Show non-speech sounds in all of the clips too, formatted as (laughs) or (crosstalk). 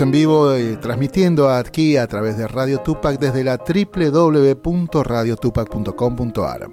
En vivo eh, transmitiendo aquí a través de Radio Tupac desde la www.radiotupac.com.ar.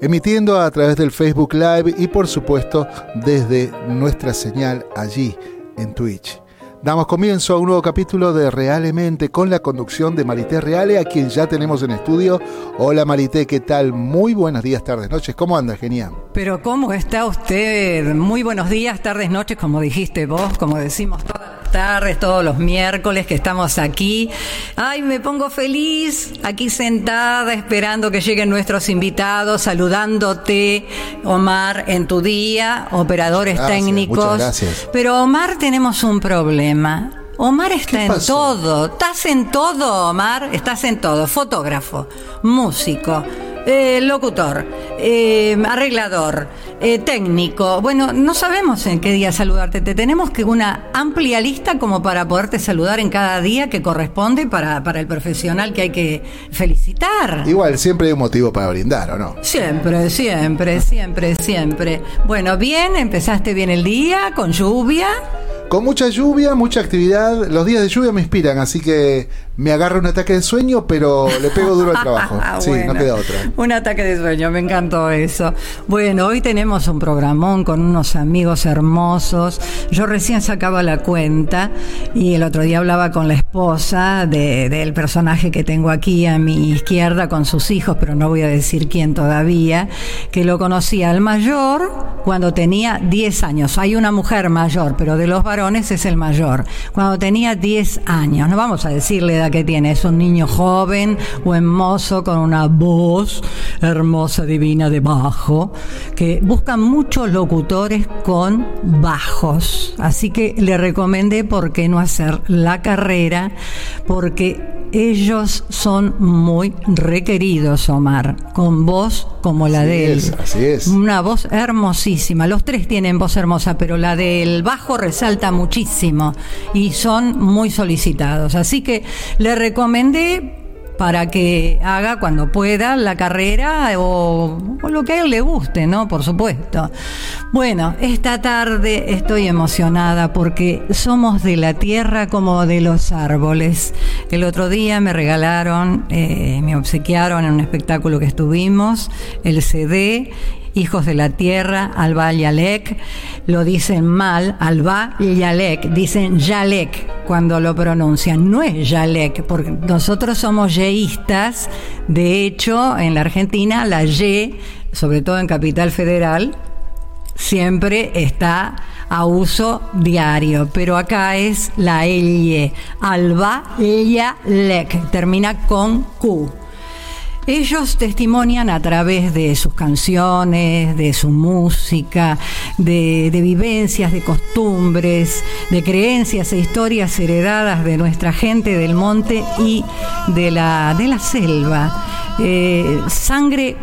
Emitiendo a través del Facebook Live y por supuesto desde nuestra señal allí en Twitch. Damos comienzo a un nuevo capítulo de Realmente con la conducción de Marité Reale, a quien ya tenemos en estudio. Hola Marité, ¿qué tal? Muy buenos días, tardes, noches. ¿Cómo anda, genial? Pero ¿cómo está usted? Muy buenos días, tardes, noches, como dijiste vos, como decimos todas tardes, todos los miércoles que estamos aquí. Ay, me pongo feliz aquí sentada esperando que lleguen nuestros invitados, saludándote, Omar, en tu día, operadores Gracias, técnicos. muchas gracias. Pero Omar, tenemos un problema. Omar está en todo. ¿Estás en todo, Omar? Estás en todo. Fotógrafo, músico, eh, locutor, eh, arreglador, eh, técnico. Bueno, no sabemos en qué día saludarte. Te tenemos que una amplia lista como para poderte saludar en cada día que corresponde para, para el profesional que hay que felicitar. Igual, siempre hay un motivo para brindar, ¿o no? Siempre, siempre, siempre, siempre. Bueno, bien, empezaste bien el día, con lluvia. Con mucha lluvia, mucha actividad. Los días de lluvia me inspiran, así que me agarra un ataque de sueño, pero le pego duro al trabajo. (laughs) Sí, Bueno, no queda otra. Un ataque de sueño, me encantó eso. Bueno, hoy tenemos un programón con unos amigos hermosos. Yo recién sacaba la cuenta y el otro día hablaba con la esposa de- del personaje que tengo aquí a mi izquierda con sus hijos, pero no voy a decir quién todavía, que lo conocía al mayor cuando tenía 10 años. Hay una mujer mayor, pero de los varones es el mayor. Cuando tenía 10 años, no vamos a decir que tiene, es un niño joven, buen mozo, con una voz hermosa, divina de bajo, que buscan muchos locutores con bajos. Así que le recomendé por qué no hacer la carrera, porque ellos son muy requeridos, Omar, con voz como la Así de él. es, así es. Una voz hermosísima. Los tres tienen voz hermosa, pero la del bajo resalta muchísimo y son muy solicitados. Así que le recomendé para que haga cuando pueda la carrera o, o lo que a él le guste, ¿no? Por supuesto. Bueno, esta tarde estoy emocionada porque somos de la tierra como de los árboles. El otro día me regalaron, eh, me obsequiaron en un espectáculo que estuvimos, el CD Hijos de la Tierra, Alba Yalek, lo dicen mal, Alba Yalek, dicen Yalek cuando lo pronuncian, no es Yalek, porque nosotros somos yeístas, de hecho en la Argentina la Y, sobre todo en Capital Federal, siempre está a uso diario, pero acá es la elle, alba, ella, lek, termina con Q. Ellos testimonian a través de sus canciones, de su música, de, vivencias, de costumbres, de creencias e historias heredadas de nuestra gente del monte y de la, de la selva. Eh, sangre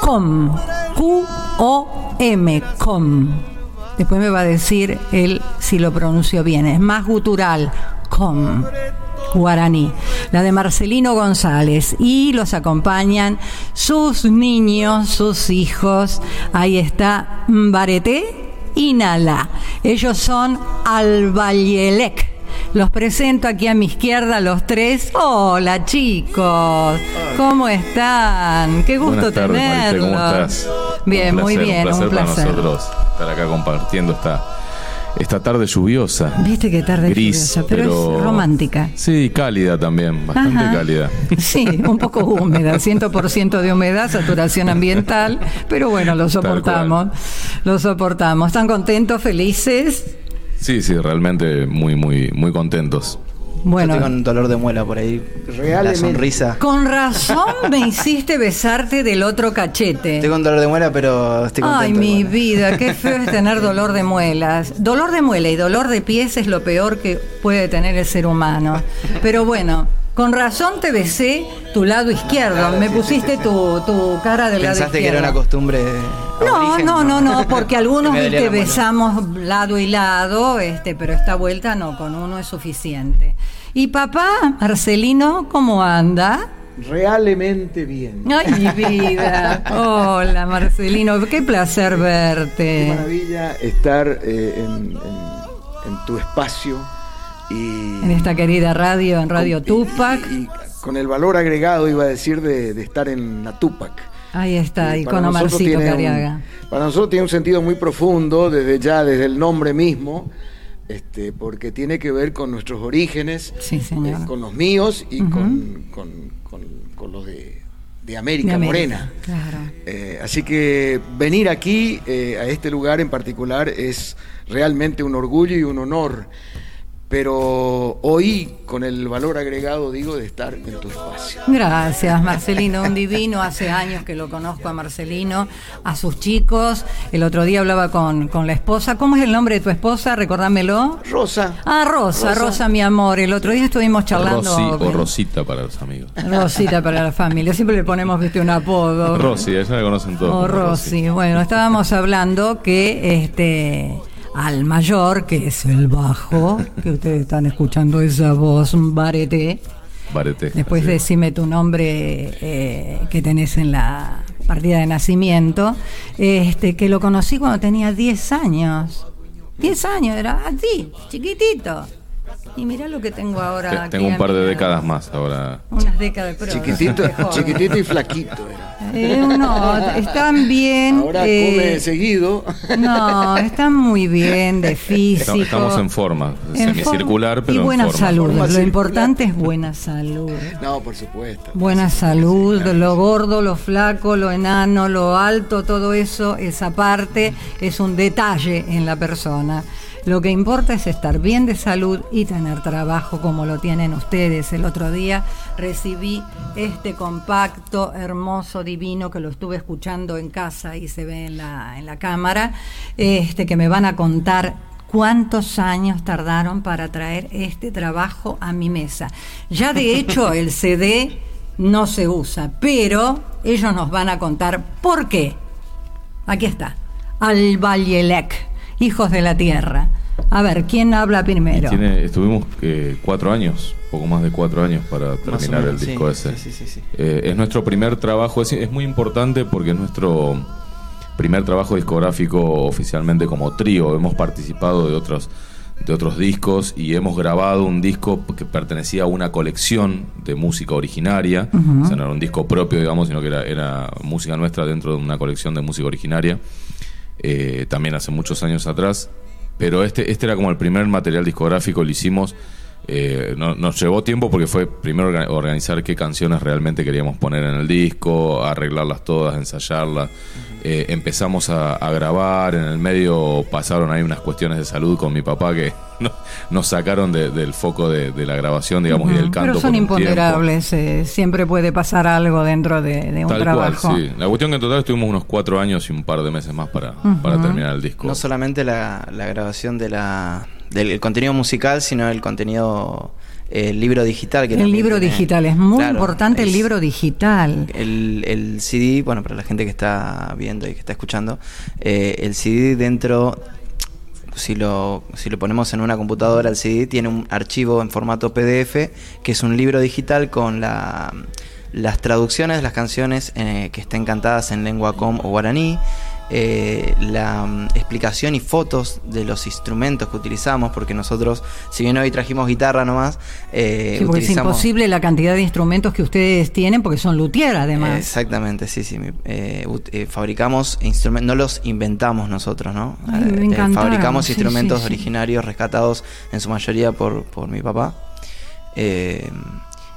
com, Q-O-M, com. Después me va a decir él si lo pronuncio bien. Es más gutural, com guaraní, la de Marcelino González, y los acompañan sus niños, sus hijos. Ahí está Mbarete y Nala. Ellos son Albayelec. Los presento aquí a mi izquierda, los tres. Hola chicos, ¿cómo están? Qué gusto Marité, tenerlos. ¿cómo estás? Bien, muy bien, un placer, un placer. para nosotros estar acá compartiendo esta, esta tarde lluviosa. Viste qué tarde Gris, lluviosa, pero, es romántica. Sí, cálida también, bastante Ajá. cálida. (laughs) Sí, un poco húmeda, 100% de humedad, saturación ambiental, pero bueno, lo soportamos, lo soportamos. ¿Están contentos, felices? Sí, sí, realmente muy, muy, muy contentos. Bueno, Yo tengo un dolor de muela por ahí. Realmente. La sonrisa. con razón me hiciste besarte del otro cachete. Tengo un dolor de muela, pero estoy contento. Ay, mi vida, qué feo es tener (laughs) dolor de muelas. Dolor de muela y dolor de pies es lo peor que puede tener el ser humano. Pero bueno, con razón te besé tu lado izquierdo. Me pusiste tu, tu cara del lado Pensaste izquierdo. que era una costumbre. No, no, no, no, porque (laughs) algunos viste, muela. besamos lado y lado, este, pero esta vuelta no, con uno es suficiente. Y papá, Marcelino, ¿cómo anda? Realmente bien. Ay, mi vida. (laughs) Hola, Marcelino, qué placer Qué verte. maravilla estar eh, en, en- en tu espacio Y, En esta querida radio, en Radio Tupac. Y, y con el valor agregado, iba a decir, de, de estar en la Tupac. Ahí está, Y y con Omarcito un- Cariaga. para nosotros tiene un sentido muy profundo, desde ya, desde el nombre mismo, este, porque tiene que ver con nuestros orígenes, Sí, eh, con los míos y con, con- con- con los de, de América, De América, Morena. Claro. Eh, así que venir aquí, eh, a este lugar en particular, es realmente un orgullo y un honor. Pero hoy, con el valor agregado, digo, de estar en tu espacio. Gracias, Marcelino, un divino. Hace años que lo conozco a Marcelino, a sus chicos. El otro día hablaba con, con la esposa. ¿Cómo es el nombre de tu esposa? Recordámelo. Rosa. Ah, Rosa, Rosa, mi amor. El otro día estuvimos charlando. Rosy o con- Rosita para los amigos. Rosita para la familia. Siempre le ponemos, viste, un apodo. Rosy, ella la conocen todos. O como Rosy. Bueno, estábamos hablando que este al mayor, que es el bajo, que ustedes están escuchando esa voz, barete. Barete. Después así decime tu nombre eh, que tenés en la partida de nacimiento. Este, que lo conocí cuando tenía 10 años. 10 años, era así, chiquitito. Y mirá lo que tengo ahora. Te- aquí Tengo un par de lado. décadas más ahora. Unas décadas, pero Chiquitito, chiquitito y flaquito era. Eh, no, están bien. Ahora eh, come seguido. No, están muy bien de físico. Estamos- Estamos en forma, En semicircular, forma- pero Y buena en forma. salud. Forma Lo circular. importante es buena salud. No, por supuesto. Buena salud, lo gordo, lo flaco, lo enano, lo alto, todo eso, esa parte es un detalle en la persona. Lo que importa es estar bien de salud y tener trabajo como lo tienen ustedes. El otro día recibí este compacto, hermoso, divino, que lo estuve escuchando en casa y se ve en la, en la cámara, este, que me van a contar cuántos años tardaron para traer este trabajo a mi mesa. Ya de hecho (laughs) el CD no se usa, pero ellos nos van a contar por qué. Aquí está, Al Vallelec, Hijos de la Tierra. A ver, ¿quién habla primero? tiene- estuvimos eh, cuatro años, poco más de cuatro años para terminar el menos, disco ese. sí, sí, sí, sí. Eh, es nuestro primer trabajo, es, es muy importante porque es nuestro primer trabajo discográfico oficialmente como trío. Hemos participado de otros, de otros discos y hemos grabado un disco que pertenecía a una colección de música originaria. O sea, no era un disco propio, digamos, sino que era, era música nuestra dentro de una colección de música originaria. Eh, también hace muchos años atrás. Pero este, este era como el primer material discográfico, lo hicimos. eh, no- nos llevó tiempo porque fue primero orga- organizar qué canciones realmente queríamos poner en el disco, arreglarlas todas, ensayarlas. Eh, empezamos a, a grabar, en el medio pasaron ahí unas cuestiones de salud con mi papá que (laughs) no- nos sacaron de- del foco de, de la grabación, digamos, y del canto. Pero son imponderables, eh, siempre puede pasar algo dentro de, de un Tal trabajo. cual, sí. La cuestión que en total estuvimos unos cuatro años y un par de meses más para, para terminar el disco. No solamente la, la grabación de la, del el contenido musical, sino el contenido, el libro digital. Que El libro tiene- digital, es muy Claro, importante el libro digital. El, el CD, bueno, para la gente que está viendo y que está escuchando, eh, el CD dentro, si lo, si lo ponemos en una computadora, el CD tiene un archivo en formato PDF, que es un libro digital con la, las traducciones de las canciones eh, que estén cantadas en lengua com o guaraní. Eh, la mm, explicación y fotos de los instrumentos que utilizamos, porque nosotros, si bien hoy trajimos guitarra nomás, eh, Sí, porque es utilizamos... imposible la cantidad de instrumentos que ustedes tienen porque son luthier además. Exactamente, sí, sí. eh, eh, fabricamos instrumentos, no los inventamos nosotros, ¿no? Ay, me Eh, fabricamos sí, instrumentos sí. originarios rescatados en su mayoría por, por mi papá. Eh,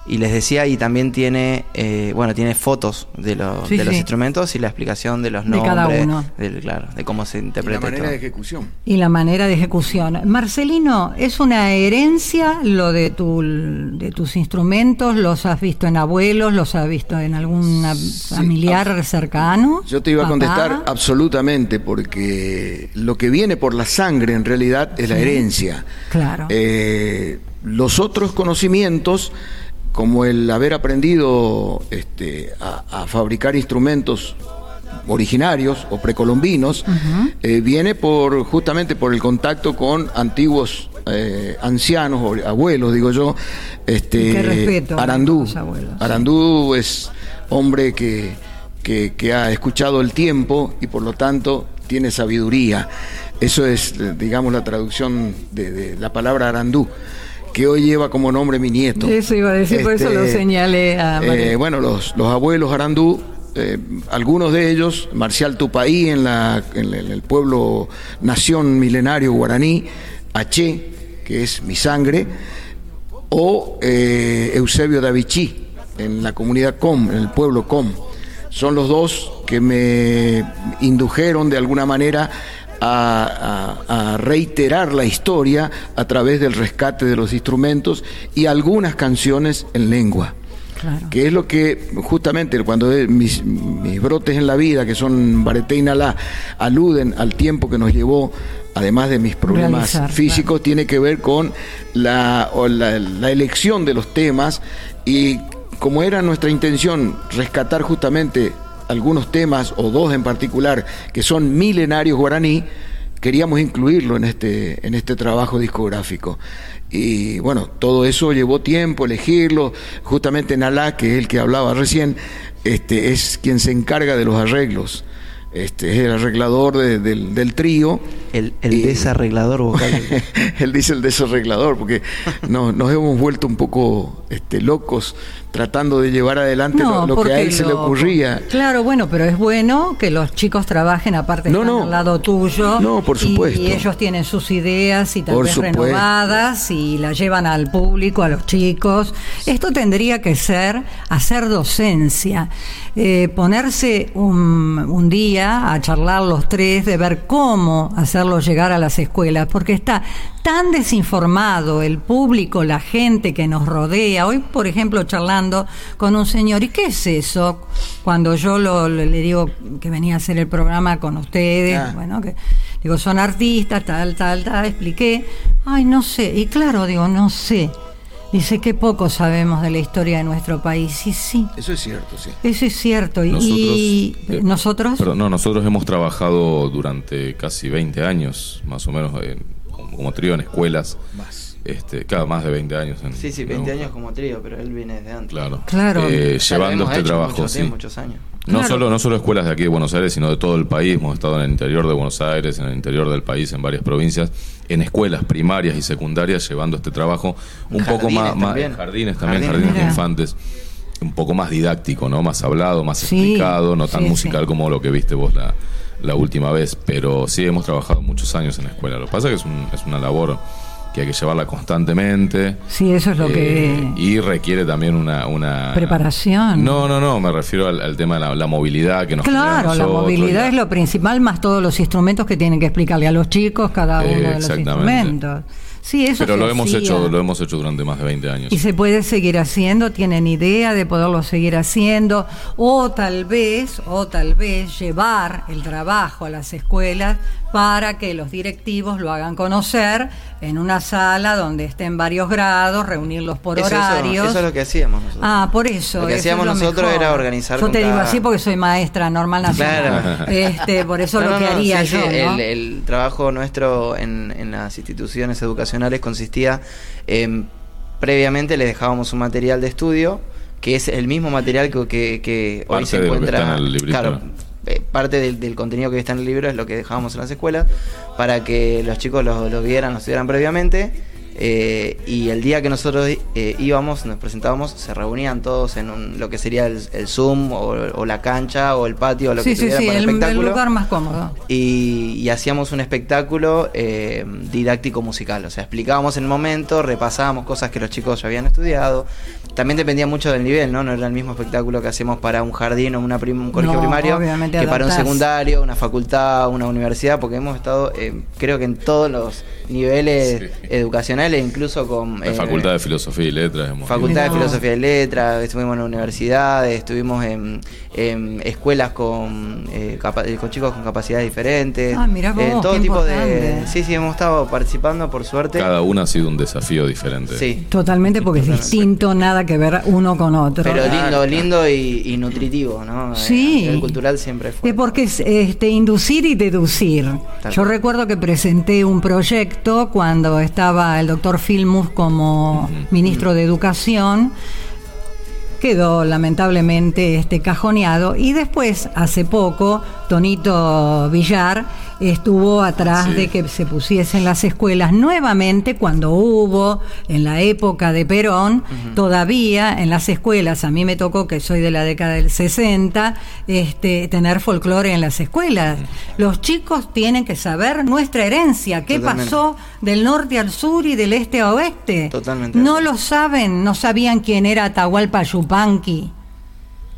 y les decía, y también tiene, eh, bueno, tiene fotos de, los Sí, de los sí. instrumentos y la explicación de los De nombres, cada uno. del- claro, de cómo se Y la interpreta. y manera todo. de ejecución. Y la manera de ejecución. Marcelino, ¿es una herencia lo de, tu, de tus instrumentos? ¿Los has visto en abuelos? ¿Los has visto en algún familiar cercano? Yo te iba a contestar absolutamente, porque lo que viene por la sangre en realidad es la herencia. Claro. Eh, los otros conocimientos, como el haber aprendido este, a, a fabricar instrumentos originarios o precolombinos, eh, viene por justamente por el contacto con antiguos eh, ancianos o abuelos, digo yo. Este, respeto Arandú. sí. Arandú es hombre que, que, que ha escuchado el tiempo y por lo tanto tiene sabiduría. Eso es, eh, digamos, la traducción de, de la palabra Arandú, que hoy lleva como nombre mi nieto. Eso iba a decir, por eso lo Este, señalé a María. eh, bueno, los, los abuelos Arandú, eh, algunos de ellos, Marcial Tupaí en, la, en el, el pueblo nación milenario guaraní, Aché, que es mi sangre, o eh, Eusebio Davichi en la comunidad Com, en el pueblo Com. Son los dos que me indujeron de alguna manera a, a- a reiterar la historia a través del rescate de los instrumentos y algunas canciones en lengua Claro. que es lo que justamente cuando de- mis, mis brotes en la vida, que son Bareté y Nalá, aluden al tiempo que nos llevó, además de mis problemas Realizar, físicos, tiene que ver con la, o la, la elección de los temas y como era nuestra intención rescatar justamente algunos temas, o dos en particular, que son milenarios guaraní, queríamos incluirlo en este, en este trabajo discográfico. Y bueno, todo eso llevó tiempo, elegirlo. Justamente Nalá, que es el que hablaba recién, este, es quien se encarga de los arreglos. Este, es el arreglador de- del, del trío. El, el Y- desarreglador vocal. (laughs) Él dice el desarreglador, porque no- nos hemos vuelto un poco este, locos tratando de llevar adelante lo, lo que a él se le ocurría. Claro, bueno, pero es bueno que los chicos trabajen aparte No, no. al lado tuyo. No, por y- supuesto. Y, ellos tienen sus ideas y tal Por vez supuesto. renovadas y las llevan al público, a los chicos. Esto tendría que ser hacer docencia, eh, ponerse un, un día a charlar los tres de ver cómo hacerlo llegar a las escuelas, porque está tan desinformado el público, la gente que nos rodea. Hoy, por ejemplo, charlando con un señor, ¿y qué es eso? Cuando yo lo- le digo que venía a hacer el programa con ustedes, Ah. bueno, que digo, son artistas, tal, tal, tal, expliqué, ay, no sé, y claro, digo, no sé. Dice que poco sabemos de la historia de nuestro país, y sí. Eso es cierto, sí. Eso es cierto. y- Nosotros, y eh, nosotros, Perdón, no, nosotros hemos trabajado durante casi 20 años, más o menos, en- como, como trío en escuelas. Más. Este, cada más de 20 años. En, Sí, sí, 20 años como trío, pero él viene desde antes. Claro. Claro. Eh, O sea, lo llevando este trabajo, muchos, sí. muchos años. No, Claro. solo, no solo escuelas de aquí de Buenos Aires, sino de todo el país. Hemos estado en el interior de Buenos Aires, en el interior del país, en varias provincias, en escuelas primarias y secundarias, llevando este trabajo un poco más, más también. jardines también, Jardines. jardines de infantes, un poco más didáctico, ¿no? Más hablado, más Sí, explicado, no tan sí, musical sí. como lo que viste vos la, la última vez. Pero sí hemos trabajado muchos años en la escuela. Lo que pasa es que es, un- es una labor que hay que llevarla constantemente. sí, eso es lo Eh, que... y requiere también una, una Preparación. No, no, no, me refiero al, al tema de la, la movilidad que nos Claro, la movilidad es lo principal, más todos los instrumentos que tienen que explicarle a los chicos cada uno Eh, de los exactamente. instrumentos. Sí, eso Pero se lo hemos hacía. hecho, lo hemos hecho durante más de 20 años. Y se puede seguir haciendo, tienen idea de poderlo seguir haciendo, o tal vez, o tal vez llevar el trabajo a las escuelas para que los directivos lo hagan conocer en una sala donde estén varios grados, reunirlos por Eso, eso, horarios. eso es lo que hacíamos nosotros. Ah, por eso. Lo que eso hacíamos es lo nosotros mejor. era organizar Yo te digo cada- así porque soy maestra normal nacional. Claro. Este, por eso No, lo no, que no, haría sí, yo. sí, ¿no? el, el trabajo nuestro en, en las instituciones consistía en previamente les dejábamos un material de estudio que es el mismo material que, que, que hoy se encuentra en el librito, claro ¿no? eh, parte del, del contenido que está en el libro es lo que dejábamos en las escuelas para que los chicos lo, lo vieran, lo estudiaran previamente eh, y el día que nosotros eh, íbamos, nos presentábamos, se reunían todos en un- lo que sería el, el Zoom o, o la cancha o el patio o lo sí, que sí, sí, para el, el espectáculo lugar más cómodo. y, y hacíamos un espectáculo eh, didáctico musical. O sea, explicábamos en el momento, repasábamos cosas que los chicos ya habían estudiado. También dependía mucho del nivel, ¿no? No era el mismo espectáculo que hacemos para un jardín o una prim- un colegio No, primario que para un secundario, una facultad, una universidad, porque hemos estado, eh, creo que en todos los niveles Sí. educacionales, incluso con... La eh, Facultad de Filosofía y Letras. hemos Facultad de. Filosofía y Letras, estuvimos en universidades, estuvimos en, en escuelas con, eh, con chicos con capacidades diferentes. Ah, mirá vos, Eh, todo qué tipo de. Sí, sí, hemos estado participando, por suerte. Cada una ha sido un desafío diferente. Sí. Totalmente, porque es distinto, nada que ver uno con otro. Pero lindo, lindo y, y nutritivo, ¿no? Sí. Eh, El cultural siempre fue. Es porque es este, inducir y deducir. Tal Yo cual. recuerdo que presenté un proyecto cuando estaba el doctor Filmus como ministro de Educación quedó lamentablemente este cajoneado y después hace poco Tonito Villar estuvo atrás Sí. de que se pusiesen las escuelas nuevamente cuando hubo en la época de Perón todavía en las escuelas. A mí me tocó que soy de la década del 60 este tener folclore en las escuelas. Los chicos tienen que saber nuestra herencia. Qué Totalmente. pasó del norte al sur y del este a oeste Totalmente no lo saben no sabían quién era Atahualpa Yupanqui.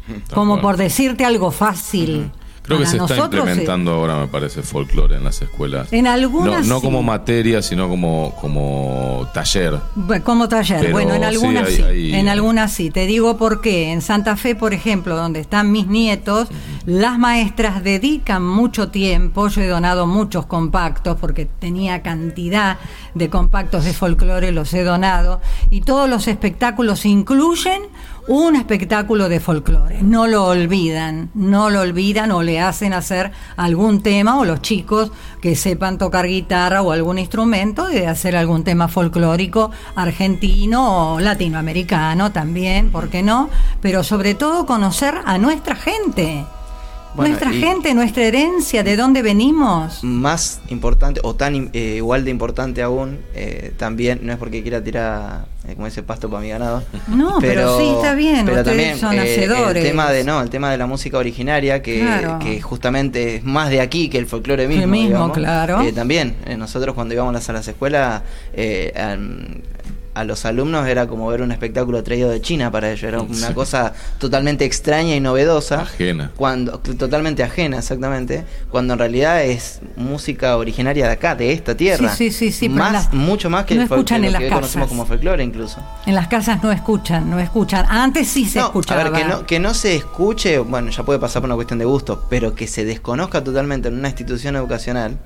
(laughs) Como por decirte algo fácil. Creo que se está implementando ahora, me parece, folclore en las escuelas. En algunas No, no sí. como materia, sino como, como taller. Como taller, Pero bueno, en sí, algunas hay- sí, hay- en algunas sí. Te digo por qué. En Santa Fe, por ejemplo, donde están mis nietos, las maestras dedican mucho tiempo. Yo he donado muchos compactos porque tenía cantidad de compactos de folclore, los he donado. Y todos los espectáculos incluyen un espectáculo de folclore. No lo olvidan, no lo olvidan o le hacen hacer algún tema o los chicos que sepan tocar guitarra o algún instrumento de hacer algún tema folclórico argentino o latinoamericano también, ¿por qué no? Pero sobre todo conocer a nuestra gente. Bueno, nuestra gente, nuestra herencia, de dónde venimos. Más importante, o tan eh, igual de importante aún, eh, también, no es porque quiera tirar, eh, como ese pasto para mi ganado. (laughs) No, pero sí, está bien, ustedes son eh, hacedores. El tema de, no, el tema de la música originaria, que, Claro. que justamente es más de aquí que el folclore mismo. El mismo, digamos. claro. También, nosotros cuando íbamos a las escuelas, eh, a los alumnos era como ver un espectáculo traído de China para ellos, era una Sí. cosa totalmente extraña y novedosa. Ajena. Cuando, totalmente ajena, exactamente. Cuando en realidad es música originaria de acá, de esta tierra. Sí, sí, sí, Más, las- mucho más que no escuchan que en lo que las conocemos casas. como folclore incluso. En las casas no escuchan, no escuchan. Antes sí se No, escuchaba. A ver, que no, que no se escuche, bueno, ya puede pasar por una cuestión de gusto, pero que se desconozca totalmente en una institución educacional,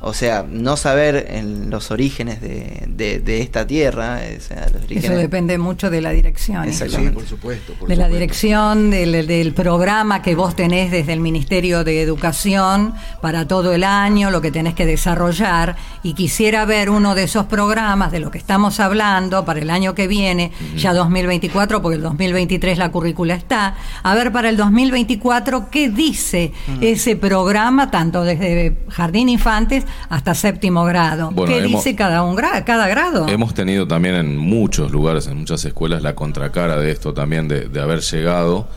o sea, no saber en los orígenes de, de- de esta tierra, o sea, los Eso depende mucho de la dirección. Exacto. Sí, Exactamente. por supuesto. por de la dirección del, del programa que vos tenés desde el Ministerio de Educación para todo el año, lo que tenés que desarrollar, y quisiera ver uno de esos programas de lo que estamos hablando para el año que viene, ya 2024, porque el 2023 la currícula está, a ver para el 2024 qué dice ese programa, tanto desde Jardín Infantes hasta séptimo grado. Bueno, ¿Qué hemos- dice cada, un gra- cada grado? Hemos tenido también en muchos lugares, en muchas escuelas, la contracara de esto también, de, de haber llegado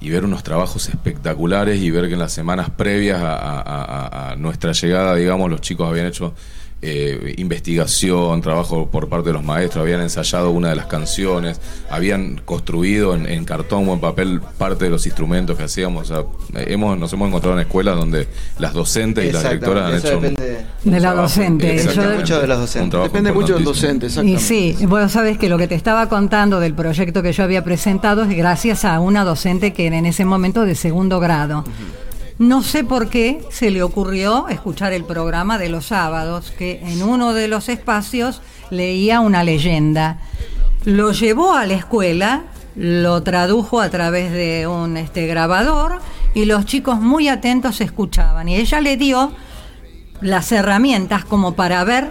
y ver unos trabajos espectaculares y ver que en las semanas previas a, a- a- a nuestra llegada, digamos, los chicos habían hecho eh, investigación, trabajo por parte de los maestros, habían ensayado una de las canciones, habían construido en, en cartón o en papel parte de los instrumentos que hacíamos. O sea, hemos, nos hemos encontrado en escuelas donde las docentes y las directoras han hecho depende un de la trabajo- docente. exactamente, Yo- Mucho de los docentes. Depende mucho del docente, Y exactamente. sí, vos sabés que lo que te estaba contando del proyecto que yo había presentado es gracias a una docente que era en ese momento de segundo grado. No sé por qué se le ocurrió escuchar el programa de los sábados, que en uno de los espacios leía una leyenda. Lo llevó a la escuela, lo tradujo a través de un este, grabador y los chicos muy atentos escuchaban. Y ella le dio las herramientas como para ver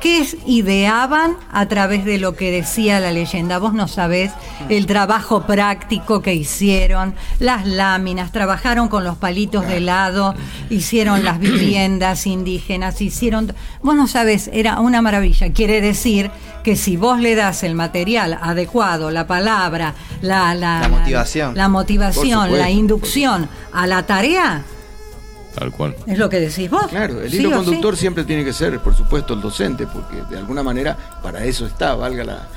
qué ideaban a través de lo que decía la leyenda. Vos no sabés el trabajo práctico que hicieron, las láminas, trabajaron con los palitos de helado, hicieron las viviendas indígenas, hicieron... Vos no sabés, era una maravilla. Quiere decir que si vos le das el material adecuado, la palabra, la, la, La motivación. la, motivación, la inducción a la tarea, Tal cual. es lo que decís vos. Claro, el hilo sí. conductor siempre tiene que ser, por supuesto, el docente, porque de alguna manera para eso está, valga la.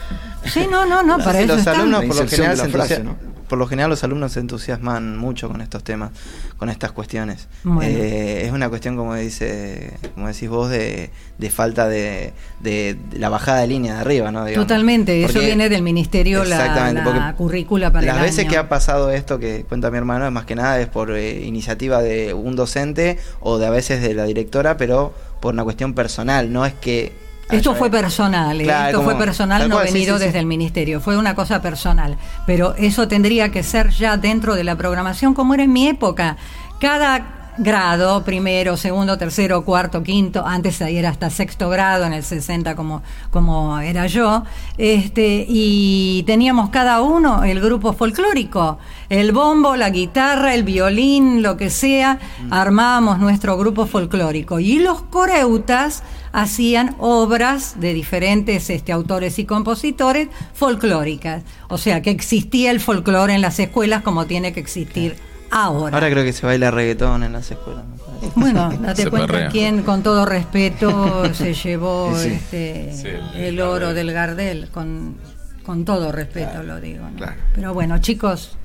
Sí, no, no, no, para Sí, eso los están. alumnos por lo general se frase, ¿no? Por lo general los alumnos se entusiasman mucho con estos temas, con estas cuestiones. Bueno. Eh, es una cuestión como dice, como decís vos, de, de falta de, de- de la bajada de línea de arriba, ¿no? Digamos. Totalmente, eso viene del ministerio, la, Exactamente, la porque currícula para Las el veces año. que ha pasado esto que cuenta mi hermano, es más que nada es por eh, iniciativa de un docente o de a veces de la directora, pero por una cuestión personal, no es que... Esto haya- fue personal, ¿eh? Claro, esto como- fue personal, no cual, venido sí, sí. desde el ministerio, fue una cosa personal. Pero eso tendría que ser ya dentro de la programación como era en mi época. Cada grado, primero, segundo, tercero, cuarto, quinto, antes ahí era hasta sexto grado, en el 60 como, como era yo, este, y teníamos cada uno el grupo folclórico, el bombo, la guitarra, el violín, lo que sea, armábamos nuestro grupo folclórico. Y los coreutas hacían obras de diferentes este, autores y compositores folclóricas. O sea, que existía el folclore en las escuelas como tiene que existir ahora. Ahora creo que se baila reggaetón en las escuelas. me parece. Bueno, date Se cuenta perrea. quién, con todo respeto, se (laughs) llevó Sí. este, Sí, el el oro Gardel. del Gardel, con, con todo respeto lo digo. ¿no? claro. Pero bueno, chicos,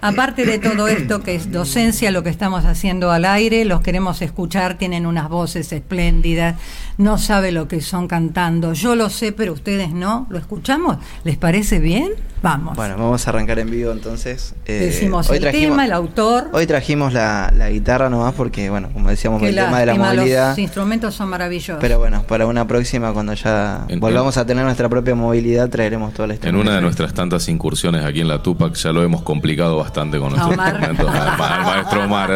aparte de todo esto que es docencia, lo que estamos haciendo al aire, los queremos escuchar, tienen unas voces espléndidas, no sabe lo que son cantando, yo lo sé, pero ustedes no, ¿lo escuchamos? ¿Les parece bien? Vamos. Bueno, vamos a arrancar en vivo entonces. Eh, Decimos el tema, el autor. Hoy trajimos la, la guitarra nomás porque, bueno, como decíamos, el tema de la movilidad. Los instrumentos son maravillosos. Pero bueno, para una próxima, cuando ya En- volvamos a tener nuestra propia movilidad, traeremos toda la En historia. una de nuestras tantas incursiones aquí en la Tupac ya lo hemos complicado bastante con nuestros Omar. instrumentos. Al, (laughs) ma- al maestro Omar.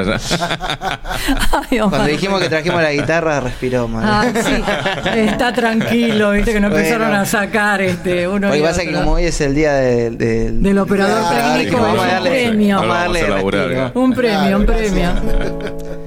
Ay, Omar. Cuando dijimos que trajimos la guitarra, respiró mal. Ah, sí, está tranquilo, viste que no Bueno. empezaron a sacar este uno Lo que pasa es que como hoy es el día del... del- Del operador Ah, técnico vamos a un darle- premio. Vamos a darle Vamos a laburar, respiro. ¿eh? Un premio, un premio. (laughs)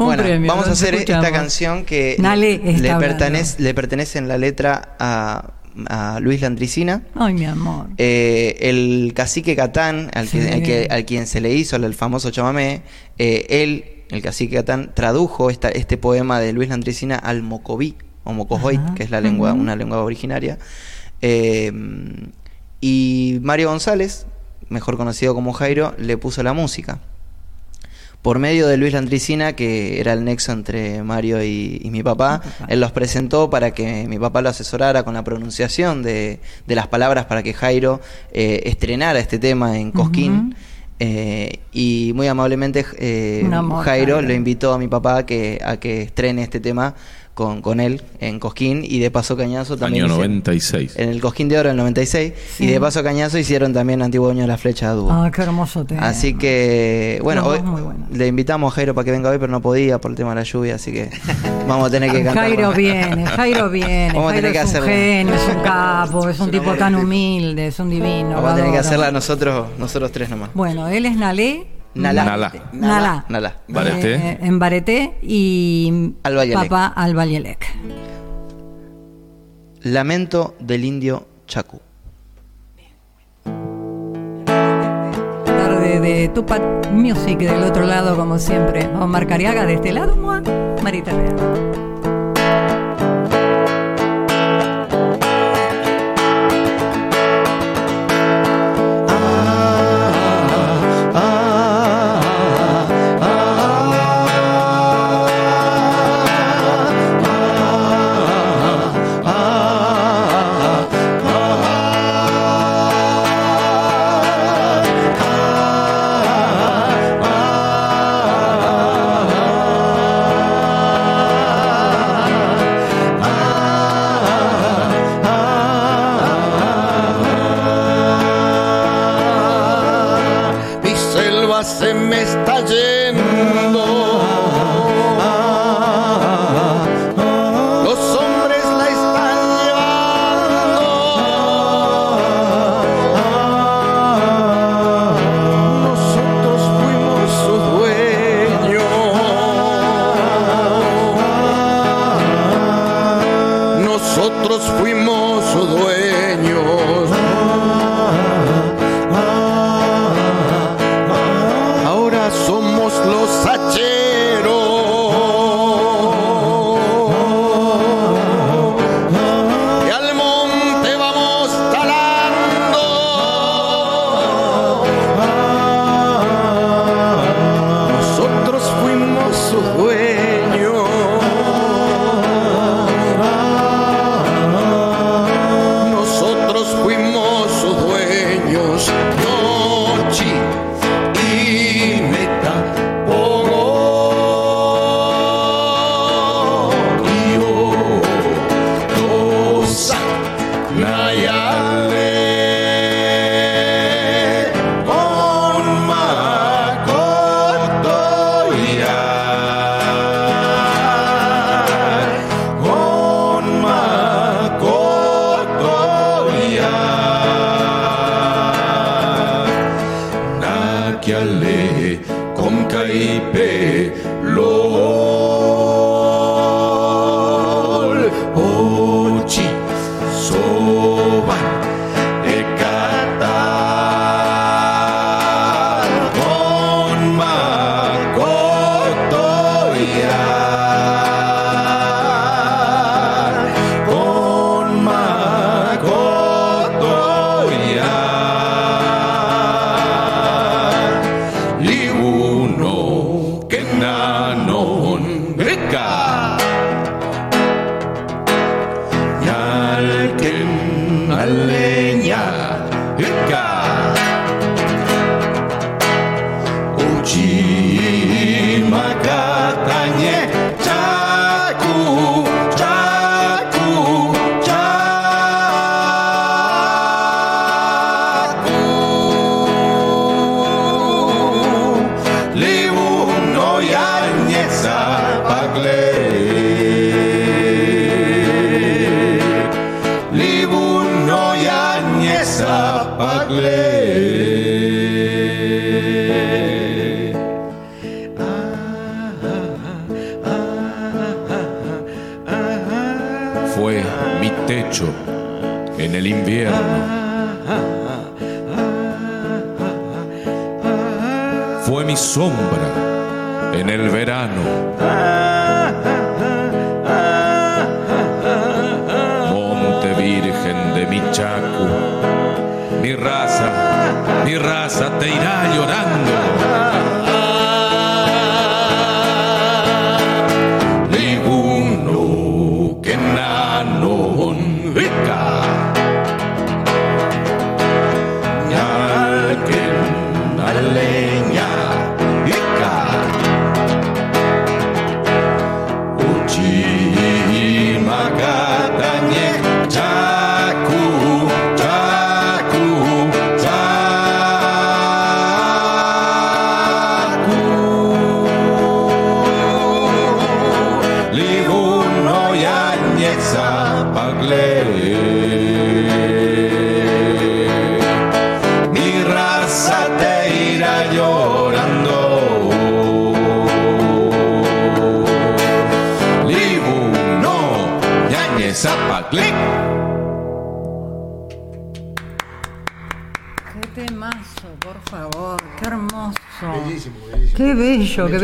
Un bueno, premio, vamos a hacer escuchamos. esta canción que le, pertenece, le pertenece en la letra a, a Luis Landricina. Ay, mi amor. Eh, el cacique Catán, al, que- al que- al quien se le hizo el famoso chamamé, eh, él, el cacique Catán, tradujo esta, este poema de Luis Landricina al mocoví, o mocojoit, Ajá. que es la lengua, una lengua originaria. Eh, y Mario González, mejor conocido como Jairo, le puso la música. Por medio de Luis Landricina, que era el nexo entre Mario y, y mi papá, él los presentó para que mi papá lo asesorara con la pronunciación de, de las palabras para que Jairo eh, estrenara este tema en Cosquín. Eh, y muy amablemente eh, amor, Jairo Jairo. lo invitó a mi papá a que, a que estrene este tema con, con él en Cosquín y de paso Cañazo también. Año hicieron- 96. En el Cosquín de Oro del 96 Sí. y de paso Cañazo hicieron también Antiguo Dueño de la Flecha de Dúo. Ah, qué hermoso tema. Así que, bueno, hoy le invitamos a Jairo para que venga hoy, pero no podía por el tema de la lluvia, así que (laughs) vamos a tener que cantar. Jairo viene, Jairo (laughs) viene. Vamos a Jairo tener que es un genio, es un (laughs) capo, es un tipo tan humilde, es un divino. Vamos a tener que hacerla nosotros, nosotros tres nomás. Bueno, él es Nalé. Nalá. Nalá. Nalá. Nalá. Bareté. Eh, en Bareté y Alba Yelec. papá Alba Yelec. Lamento del indio Chacu. Tarde de Tupac Music del otro lado, como siempre. Omar Cariaga de este lado, Marita Real.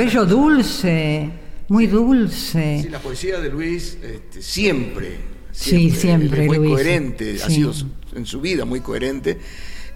Bello, dulce, muy dulce. Sí, la poesía de Luis este, siempre, Sí, siempre, es muy Luis. coherente, ha sido en su vida muy coherente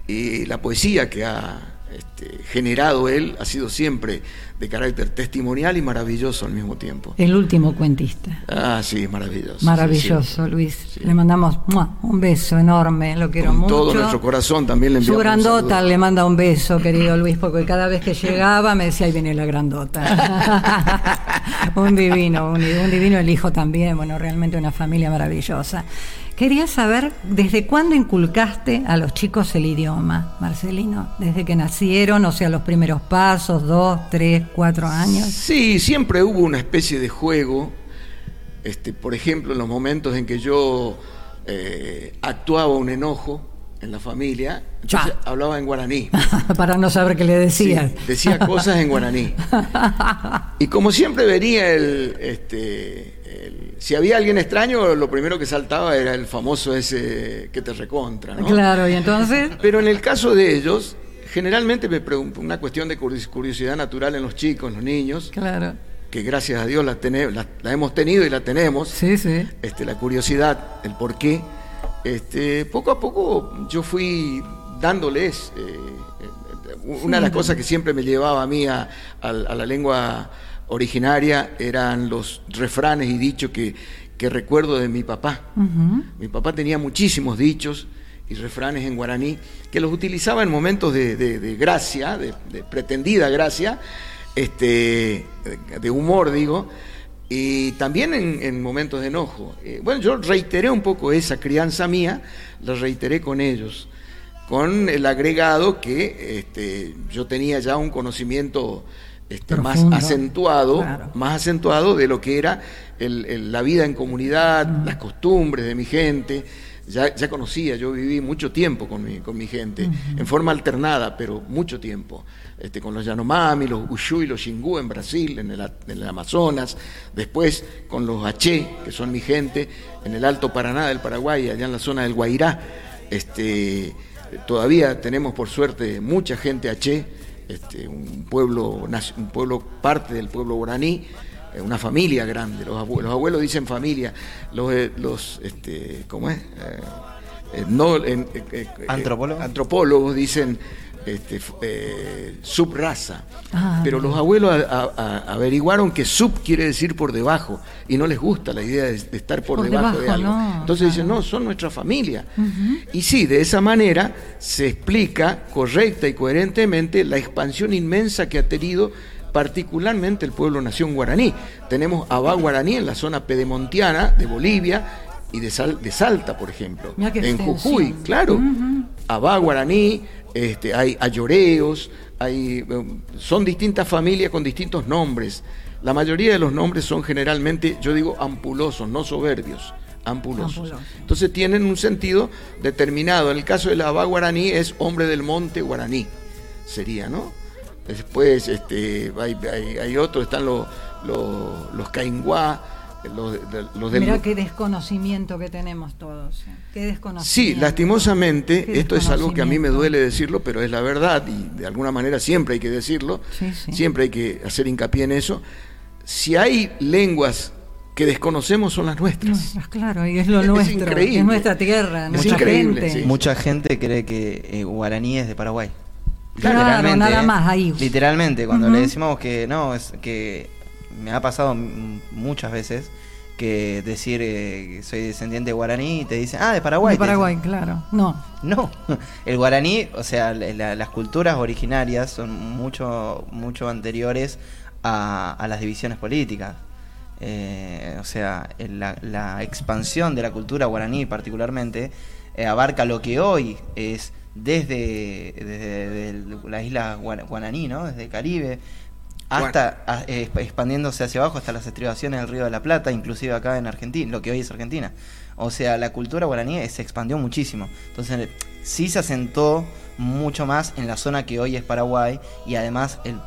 y la poesía que ha este, generado él ha sido siempre de carácter testimonial y maravilloso al mismo tiempo. El último cuentista. Ah, sí, maravilloso. Maravilloso, sí, Luis. Sí. Le mandamos ¡mua! un beso enorme, lo quiero Con mucho. todo nuestro corazón también le Su enviamos un grandota le manda un beso, querido Luis, porque cada vez que llegaba me decía, ahí viene la grandota. (laughs) un divino, un, un divino el hijo también, bueno, realmente una familia maravillosa. Quería saber, ¿desde cuándo inculcaste a los chicos el idioma, Marcelino? ¿Desde que nacieron, o sea, los primeros pasos, dos, tres, cuatro años? Sí, siempre hubo una especie de juego. Este, por ejemplo, en los momentos en que yo eh, actuaba un enojo en la familia, entonces Ya. hablaba en guaraní. (laughs) Para no saber qué le decías. Sí, decía cosas en guaraní. (laughs) Y como siempre venía el, este, el- si había alguien extraño, lo primero que saltaba era el famoso ese que te recontra, ¿no? Claro, y entonces... (laughs) Pero en el caso de ellos, generalmente me pregunto, una cuestión de curios- curiosidad natural en los chicos, en los niños, Claro, que gracias a Dios la, tene- la, la hemos tenido y la tenemos, sí, sí. este, la curiosidad, el por qué, este, poco a poco yo fui dándoles eh, eh, una de las cosas que siempre me llevaba a mí a, a- a la lengua originaria eran los refranes y dichos que, que recuerdo de mi papá. Mi papá tenía muchísimos dichos y refranes en guaraní que los utilizaba en momentos de, de- de gracia, de, de pretendida gracia, este, de humor, digo, y también en, en momentos de enojo. Eh, bueno, yo reiteré un poco esa crianza mía, la reiteré con ellos, con el agregado que este, yo tenía ya un conocimiento este, más acentuado, claro. más acentuado de lo que era el- el- la vida en comunidad, Mm. las costumbres de mi gente. ya, ya conocía, yo viví mucho tiempo con mi, con mi gente, en forma alternada, pero mucho tiempo. Este, con los Yanomami, los Ushu y los Xingu en Brasil, en el, en el Amazonas, después con los H, que son mi gente, en el Alto Paraná del Paraguay, allá en la zona del Guairá. Este, todavía tenemos por suerte mucha gente H, este, un pueblo, un pueblo parte del pueblo guaraní, eh, una familia grande, los abuelos, los abuelos dicen familia, los, eh, los este, ¿cómo es? Eh, no, ¿Antropólogos? antropólogos dicen este, eh, subraza. Ah, Pero los abuelos averiguaron que sub quiere decir por debajo y no les gusta la idea de, estar por, debajo, de algo. Entonces dicen, no, son nuestra familia. Y sí, de esa manera se explica correcta y coherentemente la expansión inmensa que ha tenido particularmente el pueblo nación guaraní. Tenemos Abá Guaraní en la zona pedemontiana de Bolivia y de, de Salta, por ejemplo. En Jujuy, claro. Abá Guaraní, este, hay ayoreos, hay, um, son distintas familias con distintos nombres. La mayoría de los nombres son generalmente, yo digo, ampulosos, no soberbios, ampulosos. Entonces tienen un sentido determinado. En el caso de la Abá Guaraní es hombre del monte guaraní, sería, ¿no? Después este, hay, hay, otros, están los, los, los cainguá, los, Mira qué desconocimiento que tenemos todos. ¿eh? Qué desconocimiento. Sí, lastimosamente, esto es algo que a mí me duele decirlo, pero es la verdad y de alguna manera siempre hay que decirlo, siempre hay que hacer hincapié en eso. Si hay lenguas que desconocemos son las nuestras. claro, y es lo nuestro, es, nuestra tierra, es nuestra gente. Mucha gente cree que eh, guaraní es de Paraguay. Claro, nada más ahí. Literalmente, cuando le decimos que no, es que me ha pasado muchas veces que decir eh, que soy descendiente de guaraní y te dicen, ah, de Paraguay. De Paraguay, claro. No. No. (laughs) El guaraní, o sea, las culturas originarias son mucho, mucho anteriores a, las divisiones políticas. Eh, o sea, la, expansión de la cultura guaraní particularmente eh, abarca lo que hoy es desde, desde, la isla guaraní, ¿no? Desde el Caribe, hasta eh, expandiéndose hacia abajo hasta las estribaciones del Río de la Plata, inclusive acá en Argentina, lo que hoy es Argentina. O sea, la cultura guaraní se expandió muchísimo. Entonces, sí se asentó mucho más en la zona que hoy es Paraguay y además el,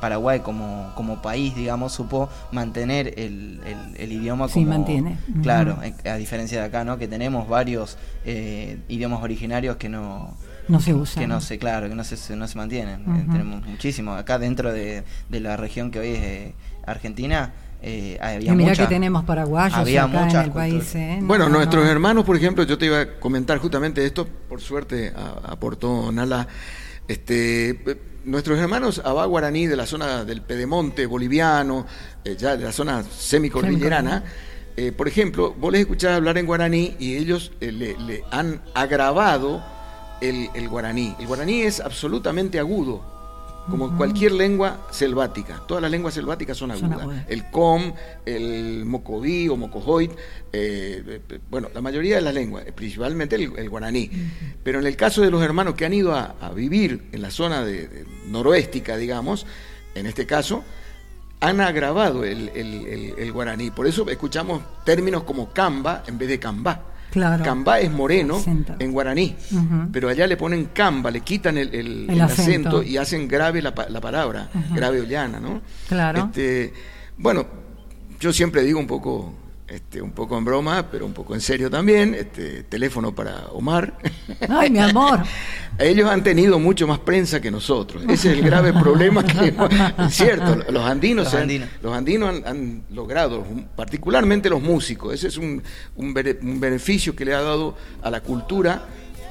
Paraguay como, como país, digamos, supo mantener el, el, idioma como... Sí, mantiene. Claro, a diferencia de acá, ¿no? Que tenemos varios eh, idiomas originarios que no no se usa. Que no se, claro, que no se, no se mantienen. Eh, tenemos muchísimo. Acá dentro de, la región que hoy es eh, Argentina, eh, había y mira que tenemos paraguayos había acá en el país. ¿eh? bueno, nuestros hermanos, por ejemplo, yo te iba a comentar justamente esto, por suerte aportó Nala. Este, nuestros hermanos Abá Guaraní de la zona del Pedemonte boliviano, ya de la zona semicordillerana, por ejemplo, vos les escuchás hablar en guaraní y ellos le han agravado el, guaraní. El guaraní es absolutamente agudo, como cualquier lengua selvática. Todas las lenguas selváticas son agudas. El com, el mocoví o mocojoit, eh, bueno, la mayoría de las lenguas, principalmente el, guaraní. Pero en el caso de los hermanos que han ido a, vivir en la zona de, noroéstica, digamos, en este caso, han agravado el, el, guaraní. Por eso escuchamos términos como camba en vez de cambá. Cambá es moreno en guaraní, pero allá le ponen camba, le quitan el, acento. y hacen grave la, palabra, grave o llana, ¿no? Claro. Este, bueno, yo siempre digo un poco este, un poco en broma, pero un poco en serio también, este, teléfono para Omar. Ay, mi amor. (laughs) Ellos han tenido mucho más prensa que nosotros. Ese es el grave (laughs) problema que es cierto. Los andinos, los andinos, han, logrado, particularmente los músicos. Ese es un, un, beneficio que le ha dado a la cultura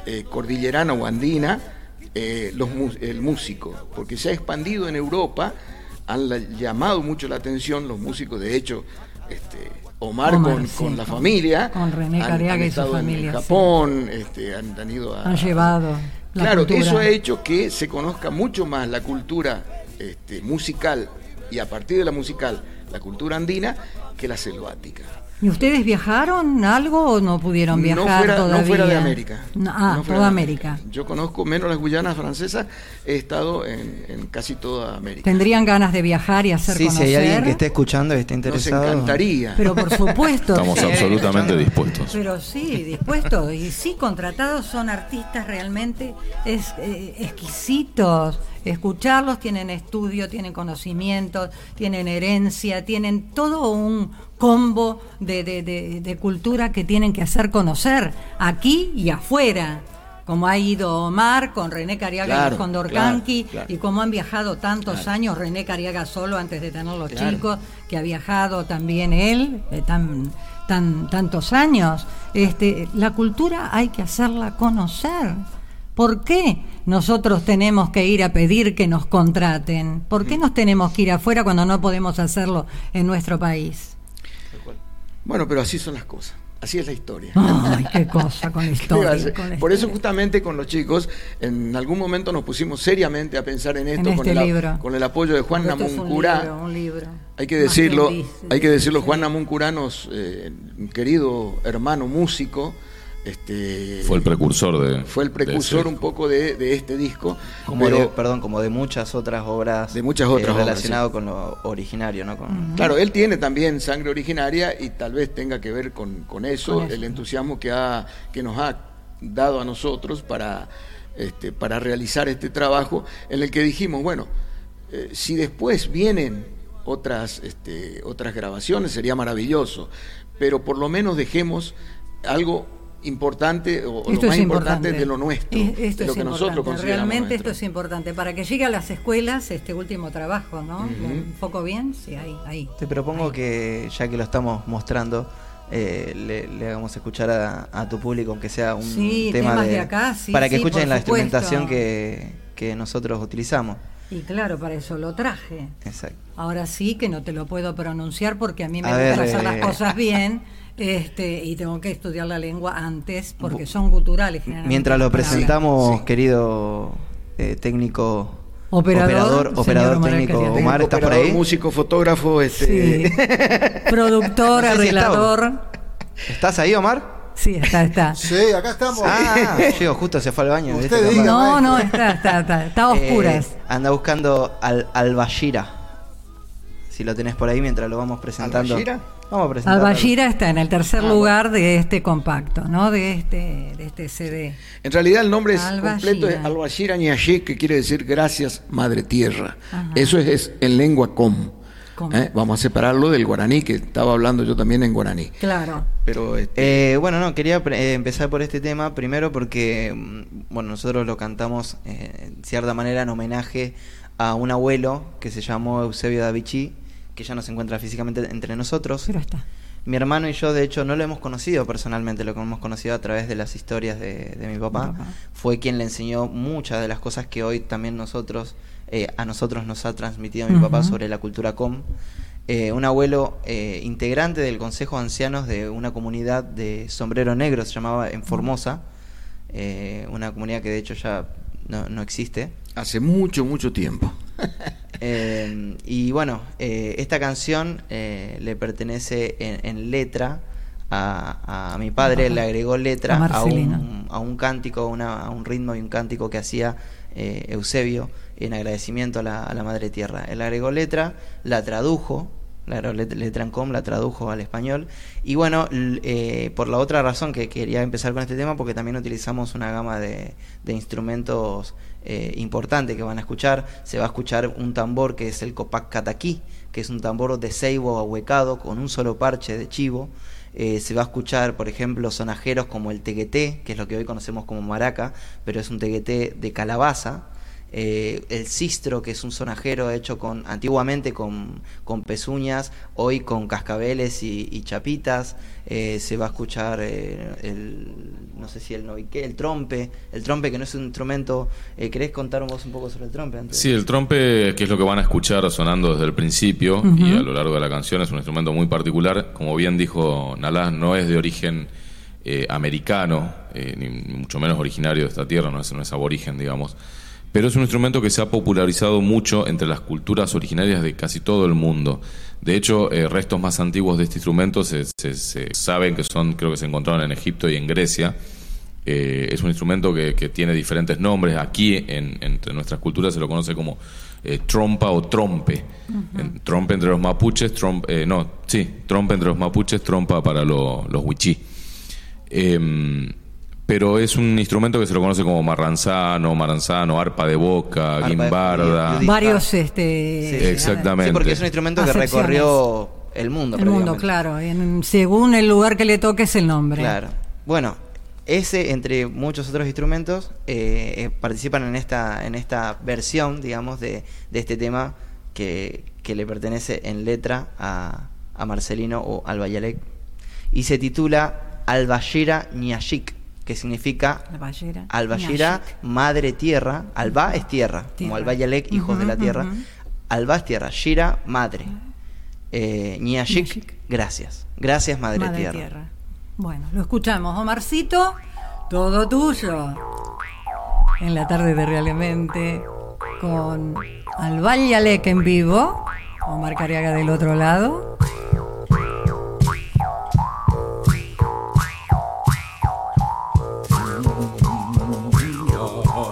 eh, cordillerana o andina eh, los, el músico, porque se ha expandido en Europa. Han llamado mucho la atención los músicos, de hecho, este, Omar, con, la familia. Con René Cariaga y su familia. En Japón, este, han, ido a. Han llevado. claro, eso ha hecho que se conozca mucho más la cultura este, musical y a partir de la musical, la cultura andina, que la selvática. ¿Y ustedes viajaron algo o no pudieron viajar no fuera, todavía? No fuera de América. No, ah, No fuera toda de América. Yo conozco menos las Guyanas francesas, he estado en, en casi toda América. ¿Tendrían ganas de viajar y hacer Sí, si conocer? hay alguien que esté escuchando y esté Nos interesado. encantaría. Pero por supuesto. (laughs) Estamos sí. absolutamente dispuestos. Pero sí, dispuestos. Y sí, contratados son artistas realmente es, eh, exquisitos. Escucharlos tienen estudio, tienen conocimientos, tienen herencia, tienen todo un combo de, de- de- de cultura que tienen que hacer conocer aquí y afuera. Como ha ido Omar con René Cariaga y claro, claro. y como han viajado tantos años, René Cariaga solo antes de tener los chicos, que ha viajado también él, eh, tan, tan, tantos años. Este, la cultura hay que hacerla conocer. ¿Por qué nosotros tenemos que ir a pedir que nos contraten? ¿Por qué nos tenemos que ir afuera cuando no podemos hacerlo en nuestro país? Bueno, pero así son las cosas. Así es la historia. Ay, qué cosa con la (laughs) ¿Qué va a historia. con Por eso justamente con los chicos, en algún momento nos pusimos seriamente a pensar en esto En con, este el, a- libro. con el apoyo de Juan es un Namuncurá. libro, un libro. Hay que decirlo, hay que decirlo. Juan Namuncurá nos, eh, querido hermano músico, este, Fue el precursor de. fue el precursor un poco de, de este disco, Como pero de, perdón, como de muchas otras obras. De muchas otras obras, relacionado con lo originario, ¿no? Con, Claro, él tiene también sangre originaria y tal vez tenga que ver con, con eso, Con eso. el entusiasmo que, ha, que nos ha dado a nosotros para, este, para realizar este trabajo, en el que dijimos, bueno, eh, si después vienen otras, este, otras grabaciones sería maravilloso, pero por lo menos dejemos algo importante o, o lo Esto más es importante de lo nuestro, Es- Esto de lo es que nosotros importante. consideramos Realmente nuestro. esto es importante. Para que llegue a las escuelas este último trabajo, ¿no? Un poco bien, sí, ahí, ahí. Te propongo que, ya que lo estamos mostrando, eh, le, le hagamos escuchar a, a tu público, aunque sea un Sí, tema de, de acá, sí, para que sí, escuchen la supuesto. instrumentación que, que nosotros utilizamos. Y claro, para eso lo traje. Exacto. Ahora sí que no te lo puedo pronunciar porque a mí me A gusta ver, hacer eh, las cosas bien. (laughs) Este, y tengo que estudiar la lengua antes porque son guturales generalmente. Mientras lo presentamos, Sí. querido eh, técnico, Operador, operador, señor operador Omar técnico. Omar, ¿estás por ahí? músico, fotógrafo, este, Sí. (laughs) Productor, No sé si está, arreglador. ¿Estás ahí, Omar? Sí, está, está. Sí, acá estamos. Ah, Diego justo se fue al baño. No, maestro. no, está, está, está, está a oscuras. Eh, anda buscando al Albashira. Si lo tenés por ahí mientras lo vamos presentando. ¿Albashira? Vamos a está en el tercer Ah, lugar de este compacto, ¿no? De este, de este CD. En realidad el nombre es completo es Al-Bashira que quiere decir gracias Madre Tierra. Ajá. Eso es, es en lengua com. ¿eh? Vamos a separarlo del guaraní, que estaba hablando yo también en guaraní. Claro. Pero este, Eh, bueno, no, quería pre- eh, empezar por este tema, primero porque, mm, bueno, nosotros lo cantamos eh, en cierta manera en homenaje a un abuelo que se llamó Eusebio Davichi, que ya no se encuentra físicamente entre nosotros. Pero está. Mi hermano y yo, de hecho, no lo hemos conocido personalmente, lo hemos conocido a través de las historias de, de mi papá. Papá. Fue quien le enseñó muchas de las cosas que hoy también nosotros, eh, a nosotros nos ha transmitido mi papá sobre la cultura com. Eh, un abuelo eh, integrante del Consejo de Ancianos de una comunidad de sombrero negro, se llamaba en Formosa, eh, una comunidad que de hecho ya no, no existe. hace mucho, mucho tiempo. (laughs) Eh, y bueno, eh, esta canción eh, le pertenece en, en letra a, a mi padre, le agregó letra A un, a un cántico, una- a un ritmo y un cántico que hacía eh, Eusebio en agradecimiento a la, a la Madre Tierra. Él agregó letra, la tradujo, la agregó let- letra en com, la tradujo al español. Y bueno, eh, por la otra razón que quería empezar con este tema, porque también utilizamos una gama de, instrumentos eh, importante que van a escuchar. Se va a escuchar un tambor que es el Copac que es un tambor de ceibo ahuecado con un solo parche de chivo. Eh, se va a escuchar, por ejemplo, sonajeros como el tegueté, que es lo que hoy conocemos como maraca, pero es un tegueté de calabaza. Eh, el sistro, que es un sonajero hecho con antiguamente con, con pezuñas, hoy con cascabeles y, y chapitas. Eh, se va a escuchar eh, el, no sé si el novique, el trompe, el trompe que no es un instrumento. Eh, ¿Querés contar vos un poco sobre el trompe? Antes? Sí, el trompe, que es lo que van a escuchar sonando desde el principio y a lo largo de la canción, es un instrumento muy particular. Como bien dijo Nalá, no es de origen eh, americano, eh, ni mucho menos originario de esta tierra, no es, no es aborigen, digamos. Pero es un instrumento que se ha popularizado mucho entre las culturas originarias de casi todo el mundo. De hecho, eh, restos más antiguos de este instrumento se, se, saben que son, creo que se encontraron en Egipto y en Grecia. Eh, es un instrumento que, tiene diferentes nombres. Aquí, en, entre nuestras culturas, se lo conoce como eh, trompa o trompe. trompe entre los mapuches, no, sí, trompe entre los mapuches, trompa para los huichí. Pero es un instrumento que se lo conoce como marranzano, maranzano, arpa de boca, guimbarda. Varios, este. Exactamente. Sí, porque es un instrumento que recorrió el mundo. El mundo, claro. En, según el lugar que le toque es el nombre. Claro. Bueno, ese, entre muchos otros instrumentos, eh, eh, participan en esta, en esta versión, digamos, de, de este tema que, que, le pertenece en letra a, a Marcelino o Albayalek. Y se titula Albashira Nyashik que significa Albayera, madre tierra, Alba es tierra, como Alba hijos de la tierra, Alba es tierra, Shira, madre, eh, gracias, gracias madre, tierra. Bueno, lo escuchamos, Omarcito, todo tuyo, en la tarde de Realmente, con Alba en vivo, Omar Cariaga del otro lado. Bimba,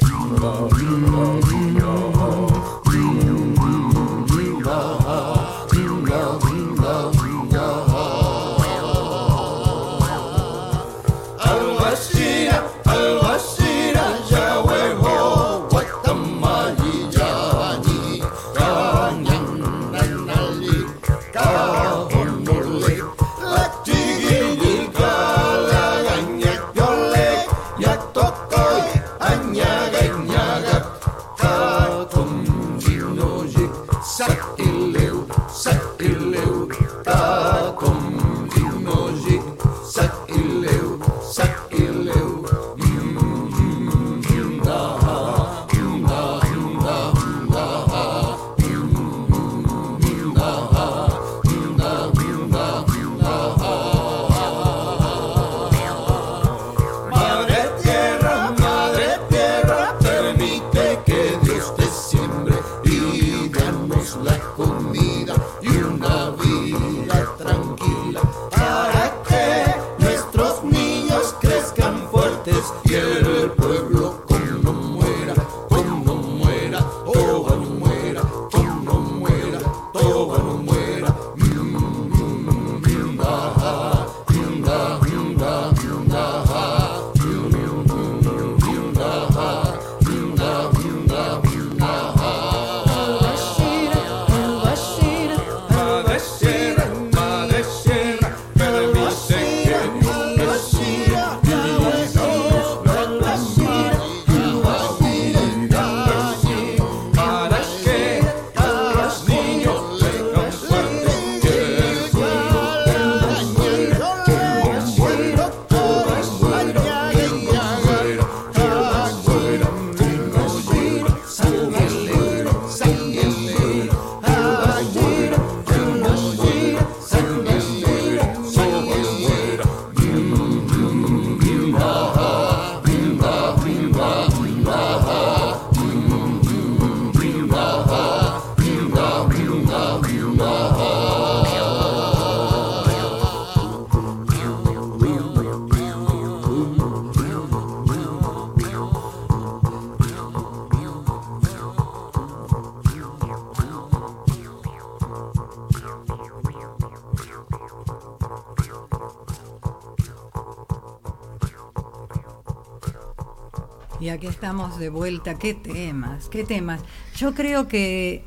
bimba, bimba, bimba. Aquí estamos de vuelta. ¿Qué temas? ¿Qué temas? Yo creo que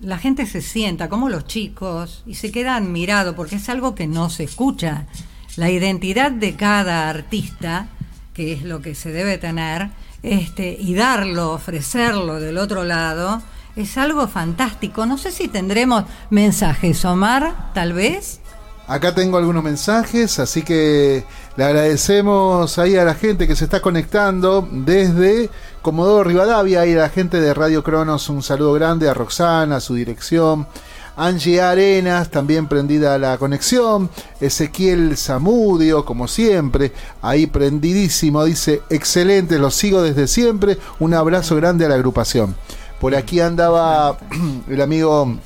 la gente se sienta, como los chicos, y se queda admirado, porque es algo que no se escucha. La identidad de cada artista, que es lo que se debe tener, este, y darlo, ofrecerlo del otro lado, es algo fantástico. No sé si tendremos mensajes, Omar, tal vez. Acá tengo algunos mensajes, así que le agradecemos ahí a la gente que se está conectando desde Comodoro Rivadavia y a la gente de Radio Cronos un saludo grande, a Roxana, a su dirección, Angie Arenas, también prendida la conexión. Ezequiel Zamudio, como siempre, ahí prendidísimo. Dice, excelente, lo sigo desde siempre. Un abrazo grande a la agrupación. Por aquí andaba (clears throat) el amigo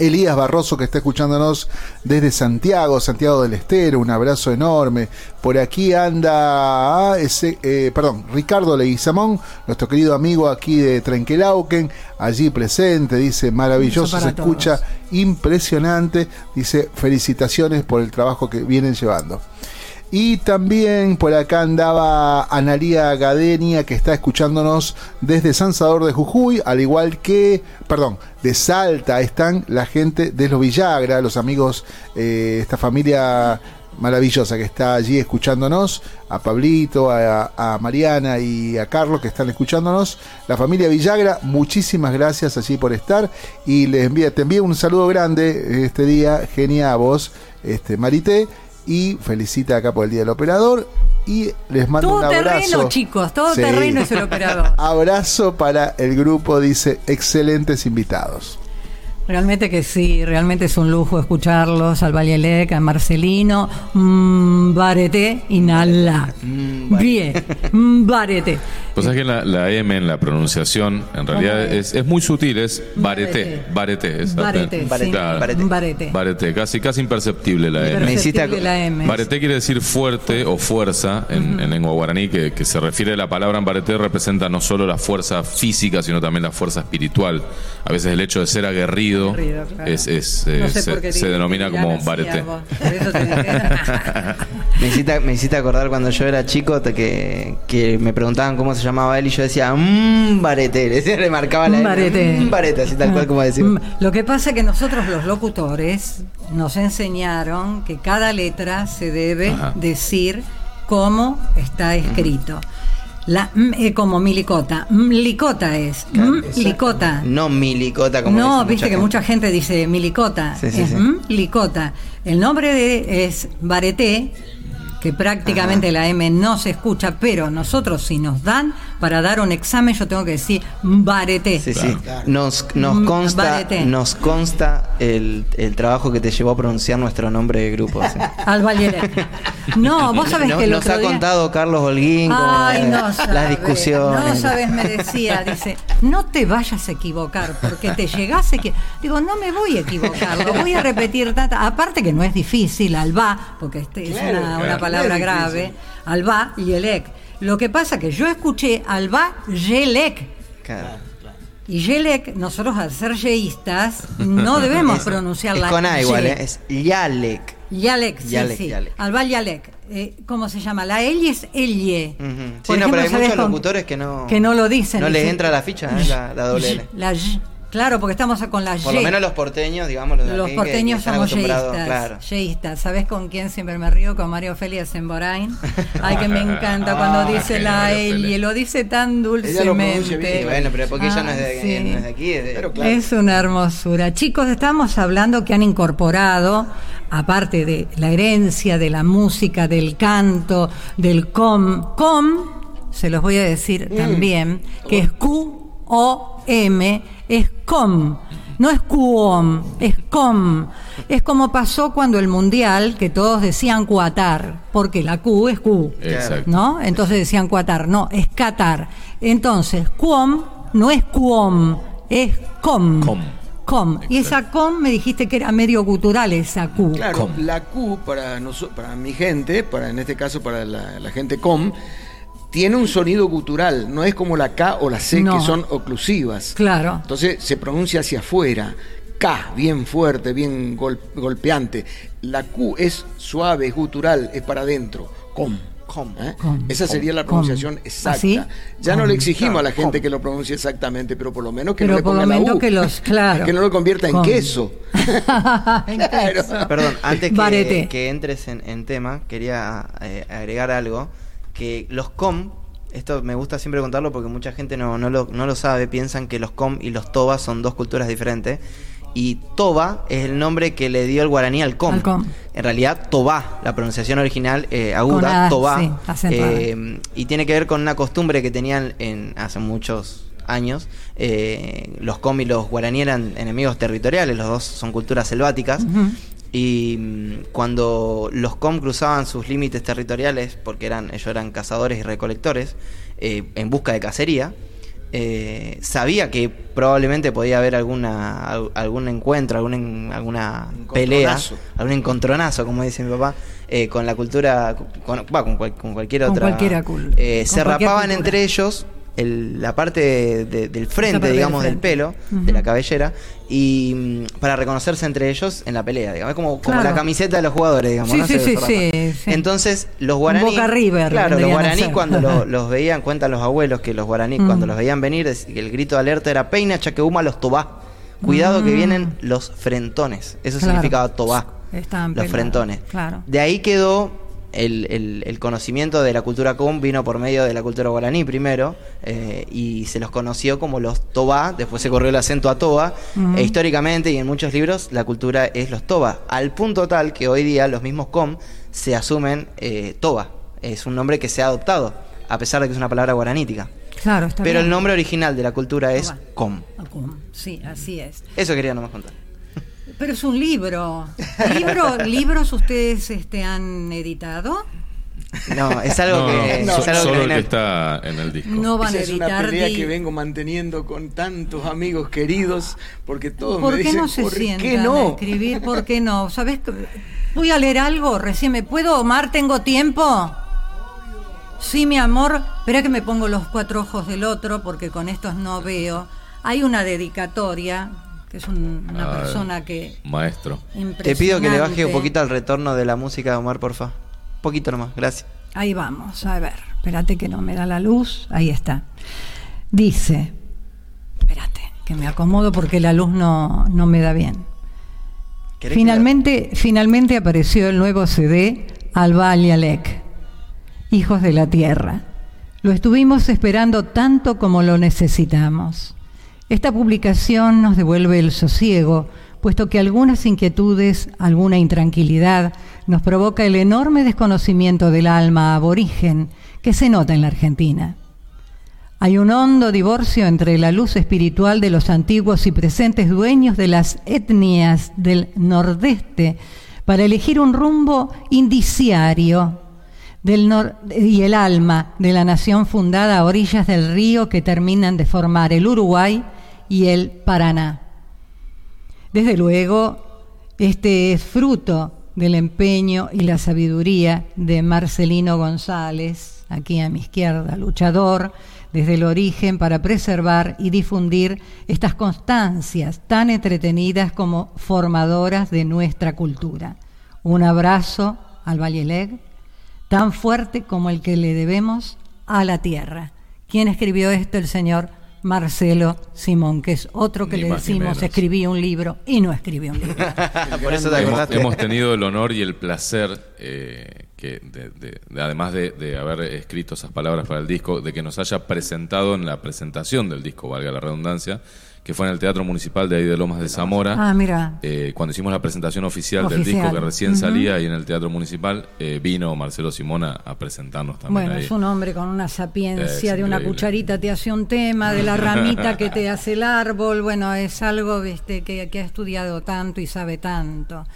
Elías Barroso que está escuchándonos desde Santiago, Santiago del Estero, un abrazo enorme. Por aquí anda ese, eh, perdón, Ricardo Leguizamón, nuestro querido amigo aquí de Trenquelauquen, allí presente, dice maravilloso, se escucha impresionante, dice felicitaciones por el trabajo que vienen llevando. Y también por acá andaba Analía Gadenia, que está escuchándonos desde San Salvador de Jujuy, al igual que, perdón, de Salta están la gente de los Villagra, los amigos, eh, esta familia maravillosa que está allí escuchándonos, a Pablito, a, Mariana y a Carlos que están escuchándonos, la familia Villagra, muchísimas gracias allí por estar. Y les envía, te envío un saludo grande este día, genia a vos, este Marité y felicita acá por el Día del Operador y les mando todo un abrazo. terreno, chicos, todo sí. terreno es el (laughs) operador. abrazo para el grupo, dice, excelentes invitados. Realmente que sí, realmente es un lujo escucharlos al Vallalec, a Marcelino, mmm, Barete y Nala. Mm, Bien, Barete. Pues es que la, la, M en la pronunciación en realidad es, es, muy sutil, es barete, barete. Barete, barete, barete. barete. barete. casi, casi imperceptible la M. Imperceptible la M. Barete quiere decir fuerte o fuerza en, uh -huh. en lengua guaraní, que, que, se refiere a la palabra en barete representa no solo la fuerza física, sino también la fuerza espiritual. A veces el hecho de ser aguerrido Claro. es, es no eh, sé se, se denomina como barete. (laughs) me, hiciste, me hiciste acordar cuando yo era chico que, que me preguntaban cómo se llamaba él y yo decía, mmm, barete, le decía, remarcaba la barete. Mmm, barete, así tal cual como decir. Lo que pasa es que nosotros los locutores nos enseñaron que cada letra se debe Ajá. decir cómo está escrito. La M es como milicota. Mlicota es. Claro, licota. No milicota como No, viste mucha que gente. mucha gente dice milicota. Sí, sí, es sí. licota. El nombre de es bareté, que prácticamente Ajá. la M no se escucha, pero nosotros si nos dan para dar un examen yo tengo que decir bareté. Sí, sí. Nos, nos Mm, consta, barete. nos consta el, el trabajo que te llevó a pronunciar nuestro nombre de grupo. sí. (laughs) Al. No, vos sabés No- que el nos otro ha día- contado Carlos Holguín como, Ay, eh, no las discusiones. No sabes, me decía, dice, no te vayas a equivocar, porque te llegase que. Digo, no me voy a equivocar, lo voy a repetir tanta. Aparte que no es difícil, alba, porque este es Claro, una, una claro, palabra grave, alba y elec. Lo que pasa que yo escuché alba yelec. Claro. Y yelec, nosotros al ser yeístas, no (laughs) debemos Es- pronunciar es la con A igual, ye. ¿eh? es Yalek. Yalek, sí, Yalek, sí. Yalek. Alba Yalek. Eh, ¿Cómo se llama? La L es Elie. Ujú. Por Sí, no, pero hay ¿sabes muchos locutores que no, que no lo dicen. No les entra la ficha, ¿eh? la, la doble (laughs) L. La Y. Claro, porque estamos con la Y. Por lo menos los porteños, digamos, los, de Los aquí, que- porteños que están somos yeístas. Claro. yeístas. ¿Sabes con quién siempre me río? Con Mario Félix Semborain. Ay, que me encanta cuando Ah, dice la L. Félix. Lo dice tan Ella lo pronuncia dulcemente. bien. Y bueno, pero porque ella no es de, sí. no es de aquí, es de- Pero claro. Es una hermosura. Chicos, estamos hablando que han incorporado, aparte de la herencia, de la música, del canto, del com, com, se los voy a decir también, que es Q-O-M, es com. No es QOM, es com. Es como pasó cuando el mundial, que todos decían Qatar, porque la Q es Q. Exacto. ¿no? Entonces decían Qatar, no, es Qatar. Entonces, QOM no es QOM, es COM. Com. Com. Y esa com me dijiste que era medio cultural esa Q. Claro, Com. la Q para, para mi gente, para en este caso para la, la gente com, tiene un sonido gutural, no es como la K o la C No. que son oclusivas. Claro. Entonces se pronuncia hacia afuera. K, bien fuerte, bien gol- golpeante. La Q es suave, es gutural, es para adentro. Com. Com. ¿Eh? Com. Esa sería la Com. pronunciación exacta. ¿Así? Ya no le exigimos a la gente com. que lo pronuncie exactamente, pero por lo menos que Pero no le por lo ponga la menos U. que los- (laughs) claro. Que no lo convierta en queso. (laughs) En queso. Perdón, antes que entres en, en tema, quería eh, agregar algo, que los com, esto me gusta siempre contarlo porque mucha gente no, no, lo, no lo sabe, piensan que los com y los toba son dos culturas diferentes. Y toba es el nombre que le dio el guaraní al com. Al com. En realidad, toba, la pronunciación original eh, aguda, toba. sí, eh, y tiene que ver con una costumbre que tenían en hace muchos años. Eh, los com y los guaraní eran enemigos territoriales, los dos son culturas selváticas. Y mm, cuando los com cruzaban sus límites territoriales, porque eran, ellos eran cazadores y recolectores, eh, en busca de cacería, eh, sabía que probablemente podía haber alguna algún encuentro, alguna, alguna pelea, algún encontronazo, como dice mi papá, eh, con la cultura, con, con, cualquier otra. Eh, se rapaban entre ellos la parte del frente, digamos, del, pelo, de la cabellera, y mm, para reconocerse entre ellos en la pelea, digamos. Es como, como la camiseta de los jugadores, digamos. Sí, sí, sí, Entonces, los guaraní. Boca River, claro, los guaraní cuando (laughs) los veían, cuentan los abuelos que los guaraní cuando los veían venir, el grito de alerta era peina, chaqueuma, los tobá. Cuidado que mm. vienen los frentones. Eso significaba tobá. los frentones. Claro. De ahí quedó el, conocimiento de la cultura com vino por medio de la cultura guaraní primero eh, y se los conoció como los toba, después se corrió el acento a toba, e históricamente y en muchos libros la cultura es los toba, al punto tal que hoy día los mismos com se asumen eh, toba, es un nombre que se ha adoptado, a pesar de que es una palabra guaranítica. Claro, está Pero el nombre original de la cultura es com. Sí, así es. Eso quería nomás contar. Pero es un libro. ¿Libro (laughs) ¿Libros ustedes este, han editado? No, es algo que. No, solo el que está en el disco. No van a editar. Es una pelea que vengo manteniendo con tantos amigos queridos, porque todos ¿Por me dicen, no se ¿por qué no? escribir? ¿Por qué no? ¿Sabes? Voy a leer algo, recién me puedo, Omar, ¿tengo tiempo? Sí, mi amor, espera que me pongo los cuatro ojos del otro, porque con estos no veo. Hay una dedicatoria que es una persona que... Maestro. Te pido que le baje un poquito al retorno de la música de Omar, porfa. Un poquito nomás, gracias. Ahí vamos, a ver, espérate que no me da la luz, ahí está. Dice, espérate, que me acomodo porque la luz no, no me da bien. Finalmente, finalmente apareció el nuevo CD Alba Alec, Hijos de la Tierra. Lo estuvimos esperando tanto como lo necesitamos. Esta publicación nos devuelve el sosiego, puesto que algunas inquietudes, alguna intranquilidad, nos provoca el enorme desconocimiento del alma aborigen que se nota en la Argentina. Hay un hondo divorcio entre la luz espiritual de los antiguos y presentes dueños de las etnias del nordeste para elegir un rumbo indiciario del y el alma de la nación fundada a orillas del río que terminan de formar el Uruguay y el Paraná. Desde luego, este es fruto del empeño y la sabiduría de Marcelino González, aquí a mi izquierda, luchador desde el origen para preservar y difundir estas constancias tan entretenidas como formadoras de nuestra cultura. Un abrazo al Valleleg, tan fuerte como el que le debemos a la tierra. ¿Quién escribió esto? El señor Marcelo Simón, que es otro que le decimos escribí un libro y no escribí un libro. (laughs) Por eso hemos, tenido el honor y el placer, eh, que además de, haber escrito esas palabras para el disco, de que nos haya presentado en la presentación del disco, valga la redundancia, que fue en el Teatro Municipal de ahí de Lomas de Zamora. Ah, mira. Eh, cuando hicimos la presentación oficial, del disco que recién salía ahí en el Teatro Municipal, eh, vino Marcelo Simona a presentarnos también. Bueno, es un hombre con una sapiencia, de una cucharita te hace un tema, de la (laughs) ramita que te hace el árbol, bueno, es algo. Que, que ha estudiado tanto y sabe tanto.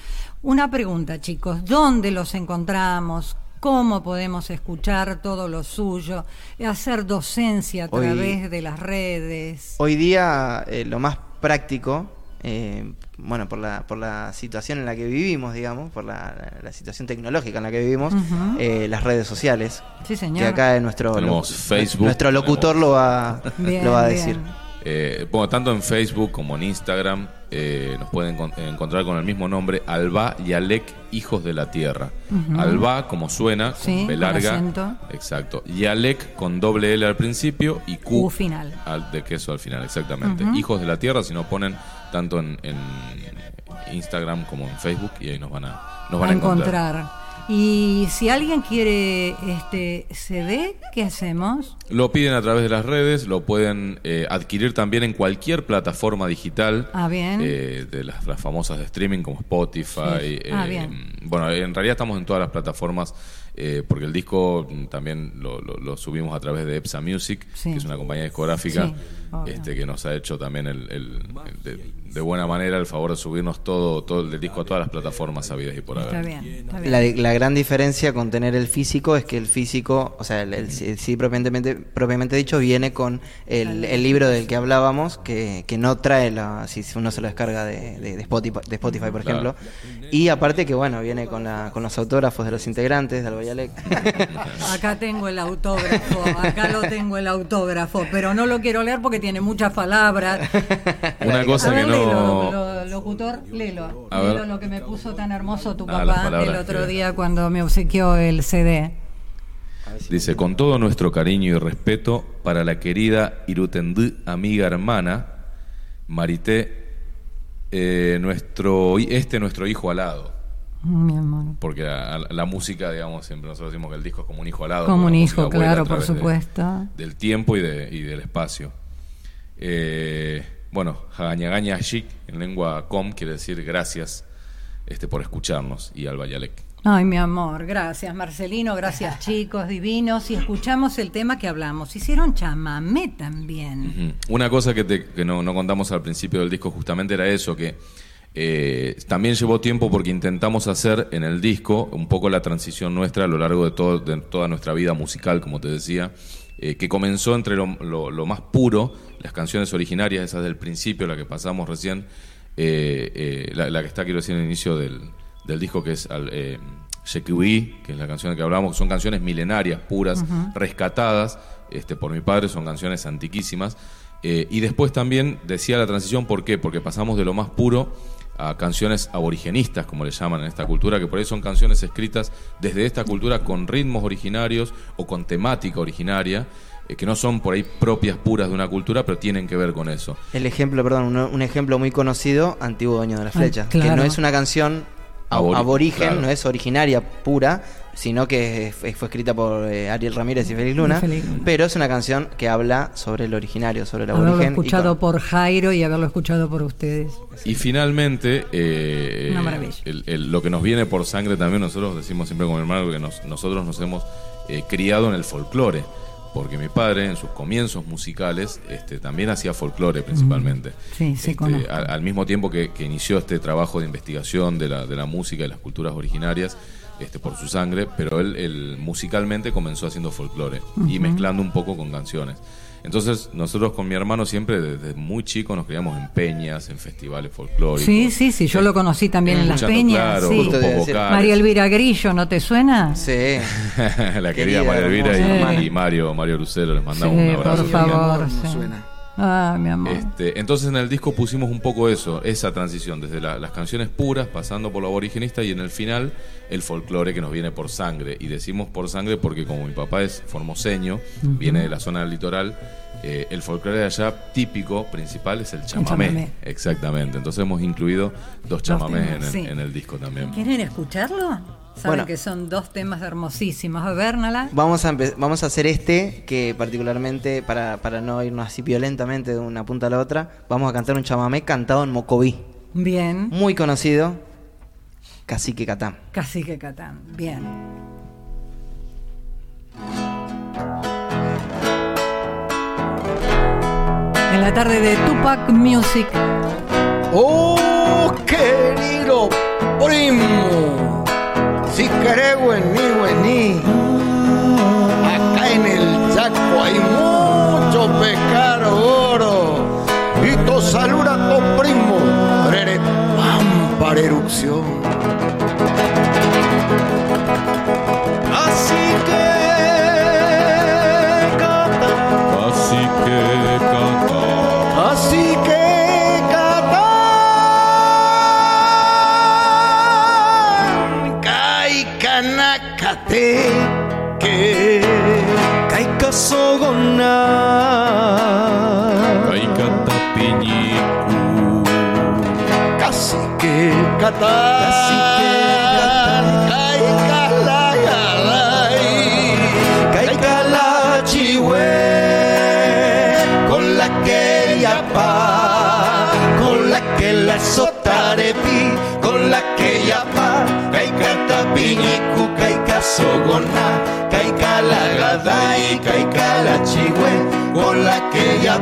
Una pregunta, chicos, ¿dónde los encontramos? Cómo podemos escuchar todo lo suyo, hacer docencia a través de las redes. Hoy día eh, lo más práctico, eh, bueno, por la, por la situación en la que vivimos, digamos, por la, situación tecnológica en la que vivimos, eh, las redes sociales. Sí, señor. Que acá nuestro, Facebook, nuestro locutor lo va, lo va a decir. Eh, bueno, tanto en Facebook como en Instagram eh, nos pueden encontrar con el mismo nombre, Alba y Alec, Hijos de la Tierra. Alba, como suena, con B larga. exacto. Y Alec con doble L al principio y Q, final. Al, de queso al final, exactamente. Hijos de la Tierra, si no ponen tanto en, Instagram como en Facebook y ahí nos van a, nos van a encontrar. Y si alguien quiere este CD, ¿qué hacemos? Lo piden a través de las redes, lo pueden eh, adquirir también en cualquier plataforma digital. Ah, bien. Eh, de las, famosas de streaming como Spotify. Ah, eh, bueno, en realidad estamos en todas las plataformas eh, porque el disco también lo, lo- lo subimos a través de EPSA Music, Sí. que es una compañía discográfica Sí, este, que nos ha hecho también el, el- el de, de buena manera el favor de subirnos todo, todo el disco a todas las plataformas sabidas y por haber. Está bien, está bien. La, la gran diferencia con tener el físico es que el físico, o sea, el, el CD propiamente, propiamente dicho, viene con el, el libro del que hablábamos, que, que no trae la, si uno se lo descarga de, de- de Spotify, de Spotify, por Claro. ejemplo. Y aparte que, bueno, viene con, la, con los autógrafos de los integrantes de Albayalec. (laughs) Acá tengo el autógrafo, acá lo tengo el autógrafo, pero no lo quiero leer porque tiene muchas palabras. Una cosa A ver, que léelo, no... lo- locutor, léelo. A ver. Léelo lo que me puso tan hermoso tu Ah, papá el otro que- día cuando me obsequió el CD. Dice, con todo nuestro cariño y respeto para la querida Irutendú, amiga hermana, Marité, eh, nuestro, este nuestro hijo alado. Mi amor. Porque la, la música, digamos, siempre nosotros decimos que el disco es como un hijo alado. Como un hijo, claro, por de- supuesto. del tiempo y, de, y del espacio. Eh, bueno, Hagañagaña Shik, en lengua com, quiere decir gracias este, por escucharnos, y al Bayalek. Ay, mi amor, gracias Marcelino, gracias (laughs) chicos divinos. Y escuchamos el tema que hablamos. Hicieron chamamé también. Una cosa que, te- que no, no contamos al principio del disco justamente era eso, que eh, también llevó tiempo porque intentamos hacer en el disco un poco la transición nuestra a lo largo de, todo, de toda nuestra vida musical, como te decía, eh, que comenzó entre lo, lo- lo más puro, las canciones originarias, esas del principio, la que pasamos recién, eh, eh, la, la que está, quiero decir, en el inicio del, del disco, que es al, eh, Shekiwi, que es la canción de que hablamos, son canciones milenarias, puras, rescatadas este, por mi padre, son canciones antiquísimas. Eh, y después también decía la transición, ¿por qué? Porque pasamos de lo más puro a canciones aborigenistas, como le llaman en esta cultura, que por ahí son canciones escritas desde esta cultura con ritmos originarios o con temática originaria, eh, que no son por ahí propias puras de una cultura, pero tienen que ver con eso. El ejemplo, perdón, un, un ejemplo muy conocido, Antiguo Dueño de la Ah, Flecha. claro. Que no es una canción aborigen, claro. no es originaria pura, sino que fue, fue escrita por eh, Ariel Ramírez y Félix Luna, Y Félix Luna. pero es una canción que habla sobre el originario, sobre el Haberlo aborigen. y escuchado con- por Jairo y haberlo escuchado por ustedes. Y finalmente, eh, Una maravilla. el- el- lo que nos viene por sangre también, nosotros decimos siempre con mi hermano que nos- nosotros nos hemos eh, criado en el folclore, porque mi padre en sus comienzos musicales este, también hacía folclore principalmente. Sí, sí, Este, al, al mismo tiempo que, que inició este trabajo de investigación de la, de la música y las culturas originarias. Este, por su sangre, pero él, él musicalmente comenzó haciendo folclore y mezclando un poco con canciones. Entonces, nosotros con mi hermano siempre desde muy chico nos criamos en peñas, en festivales folclóricos. Sí, sí, sí, yo lo conocí también en las peñas. claro, sí. María Elvira Grillo, ¿no te suena? Sí. (laughs) la querida Querida, María Elvira y, y Mario, Mario Lucero, les mandamos Sí, un abrazo. por favor. no suena. Ah, mi amor. Este, entonces en el disco pusimos un poco eso, esa transición, desde la- las canciones puras, pasando por lo aborigenista y en el final el folclore que nos viene por sangre. Y decimos por sangre porque como mi papá es formoseño, viene de la zona del litoral, eh, el folclore de allá típico, principal, es el chamamé. chamamé. Exactamente. Entonces hemos incluido dos chamamés en, el- sí. en el disco también. ¿Quieren escucharlo? Saben Bueno. que son dos temas hermosísimos. A ver, Nala. Vamos a, vamos a hacer este, que particularmente, para, para no irnos así violentamente de una punta a la otra, vamos a cantar un chamamé cantado en Mocoví. Bien. Muy conocido, Cacique Catán. Cacique Catán. Bien. En la tarde de Tupac Music. Oh, querido primo, si querés vení, vení. Acá en el Chaco hay mucho pescado oro. Y to saluda a tu primo, Rere Pampa erupción. Que cata. Casi que Kai kalagalai. Kai kalachihue. Con la que ya pa. Con la que la sotarepi. Con la que ya pa. Kai kata piñiku. Kai sogona, caica la gada y caica la chihue, con la que ya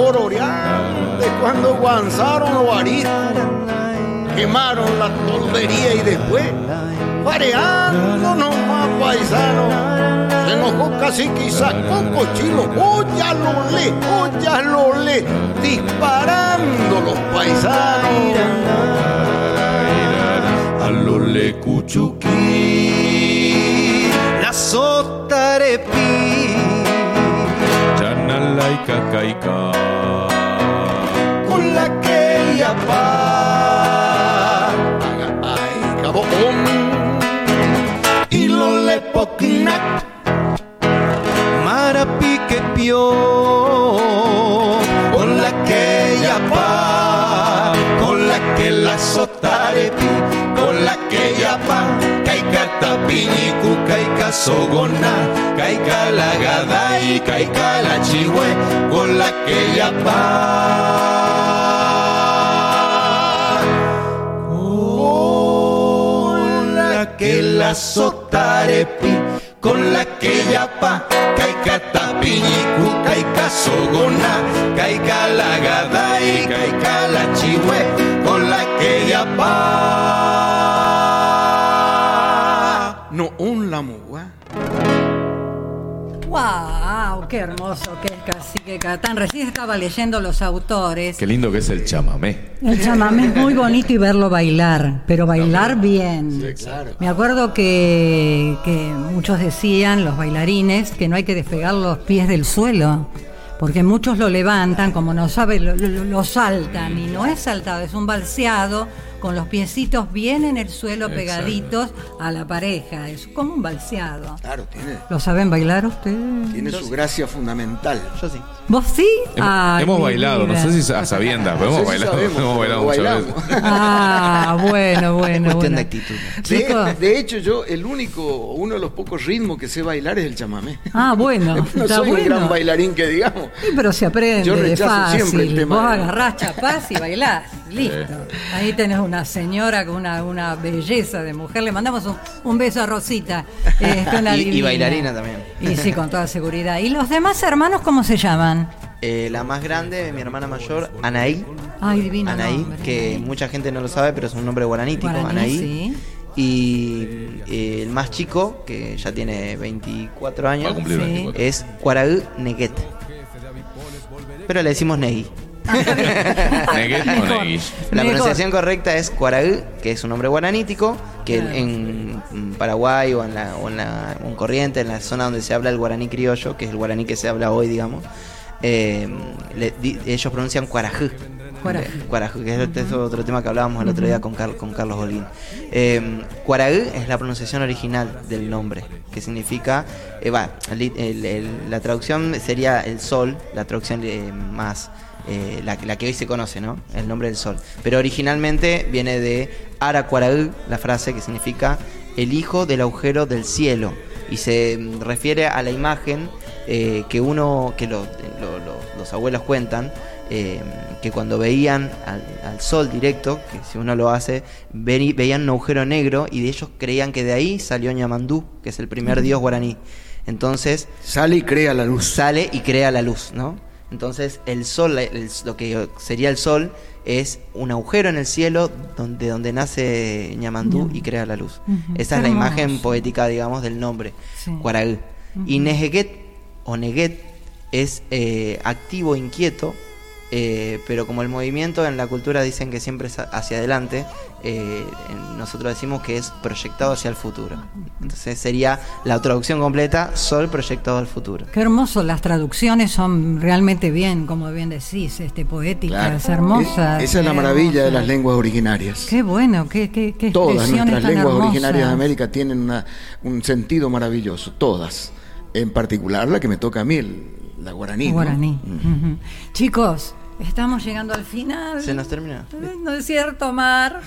Acuerdo ya de cuando guanzaron los ariscos, quemaron la toldería y después, pareando nomás paisanos, se enojó casi quizás con cochino, ya lo le, ya lo le, disparando los paisanos. a lo le cuchuquí, la sotarepi, Chanalaika Kaika. Poquinac, marapique pio, con la que ya pa, con la que la sotarepi, con la que ya pa, caica tapinicu, caica sogona, caica la gada y caica la chihue, con la que ya pa. Con la que la sotarepi, con la que ya pa, caica tapinicu, caica sogona, caica la gada y caica la chihue, con la que ya pa. no un lamugua. ¡Wow! ¡Qué hermoso que es Cacique Catán! Recién estaba leyendo los autores. Qué lindo que es el chamamé. El chamamé es muy bonito y verlo bailar, pero bailar bien. Me acuerdo que, que muchos decían, los bailarines, que no hay que despegar los pies del suelo, porque muchos lo levantan, como no saben, lo, lo- lo saltan, y no es saltado, es un balseado con los piecitos bien en el suelo Exacto. pegaditos a la pareja, es como un balseado. Claro, tiene, ¿Lo saben bailar ustedes? tiene su gracia fundamental. Yo sí. ¿Vos sí? Hemos, Ay, hemos mi bailado, no sé si a sabiendas, pero No hemos sé si bailado, sabemos, hemos bailado muchas bailamos. veces. Ah, bueno, bueno, Cuestión bueno. de actitud. De, hecho, yo el único, uno de los pocos ritmos que sé bailar es el chamamé. ah, bueno, (laughs) No está soy un bueno. gran bailarín que digamos. Sí, pero se aprende, Yo es rechazo siempre fácil. el tema Vos agarrás, chapás y bailás, listo. Ahí tenés una señora con una, una belleza de mujer. Le mandamos un, un beso a Rosita. (laughs) una Y- bailarina también. Y sí, con toda seguridad. ¿Y los demás hermanos cómo se llaman? Eh, la más grande, mi hermana mayor, Anaí. Ay, divino Anaí, nombre, que mucha gente no lo sabe, pero es un nombre guaranítico, Guaraní, Anaí. sí. Y eh, el más chico, que ya tiene 24 Va a años, cumplir Sí. 24. es Cuaraú Neguet. Pero le decimos Negui. (laughs) Neguet o Mejor. Neguish. La Mejor. pronunciación correcta es Cuaraú, que es un nombre guaranítico, que Claro. en, en Paraguay o en, la, o en, la, en Corriente, en la zona donde se habla el guaraní criollo, que es el guaraní que se habla hoy, digamos, eh, le- di- ellos pronuncian Cuarajú. Cuarajú. Eh, Cuarajú, que es, este es otro tema que hablábamos el otro día con, Car- con Carlos Holguín. Eh, Cuaraú es la pronunciación original del nombre, que significa, eh, va, li- el- el- la traducción sería el sol, la traducción eh, más, eh, la, la que hoy se conoce, ¿no? El nombre del sol. Pero originalmente viene de Ara Cuaraú, la frase que significa el hijo del agujero del cielo, y se mm, refiere a la imagen eh, que uno, que lo- lo- lo- los abuelos cuentan, eh, que cuando veían al, al sol directo, que si uno lo hace, ve- veían un agujero negro y de ellos creían que de ahí salió Ñamandú, que es el primer dios guaraní. Entonces Sale y crea la luz. sale y crea la luz, ¿no? Entonces el sol, el- lo que sería el sol, es un agujero en el cielo donde, donde nace Ñamandú y crea la luz. Esa es la imagen poética, digamos, del nombre, Sí. Y Nejeguet o Neguet es eh, activo, inquieto, eh, pero como el movimiento en la cultura dicen que siempre es hacia adelante, eh, nosotros decimos que es proyectado hacia el futuro. Entonces sería la traducción completa, sol proyectado al futuro. Qué hermoso, las traducciones son realmente bien, como bien decís, este, poéticas, hermosas. Es- esa es la maravilla de hermosas. las lenguas originarias. Qué bueno, qué, qué, qué Todas nuestras tan lenguas hermosas. originarias de América tienen una- un sentido maravilloso, todas. En particular la que me toca a mí, el- la guaraní. ¿no? Guaraní. Mm. Ujú. Chicos, Estamos llegando al final. Se nos terminó. No es cierto, Mar.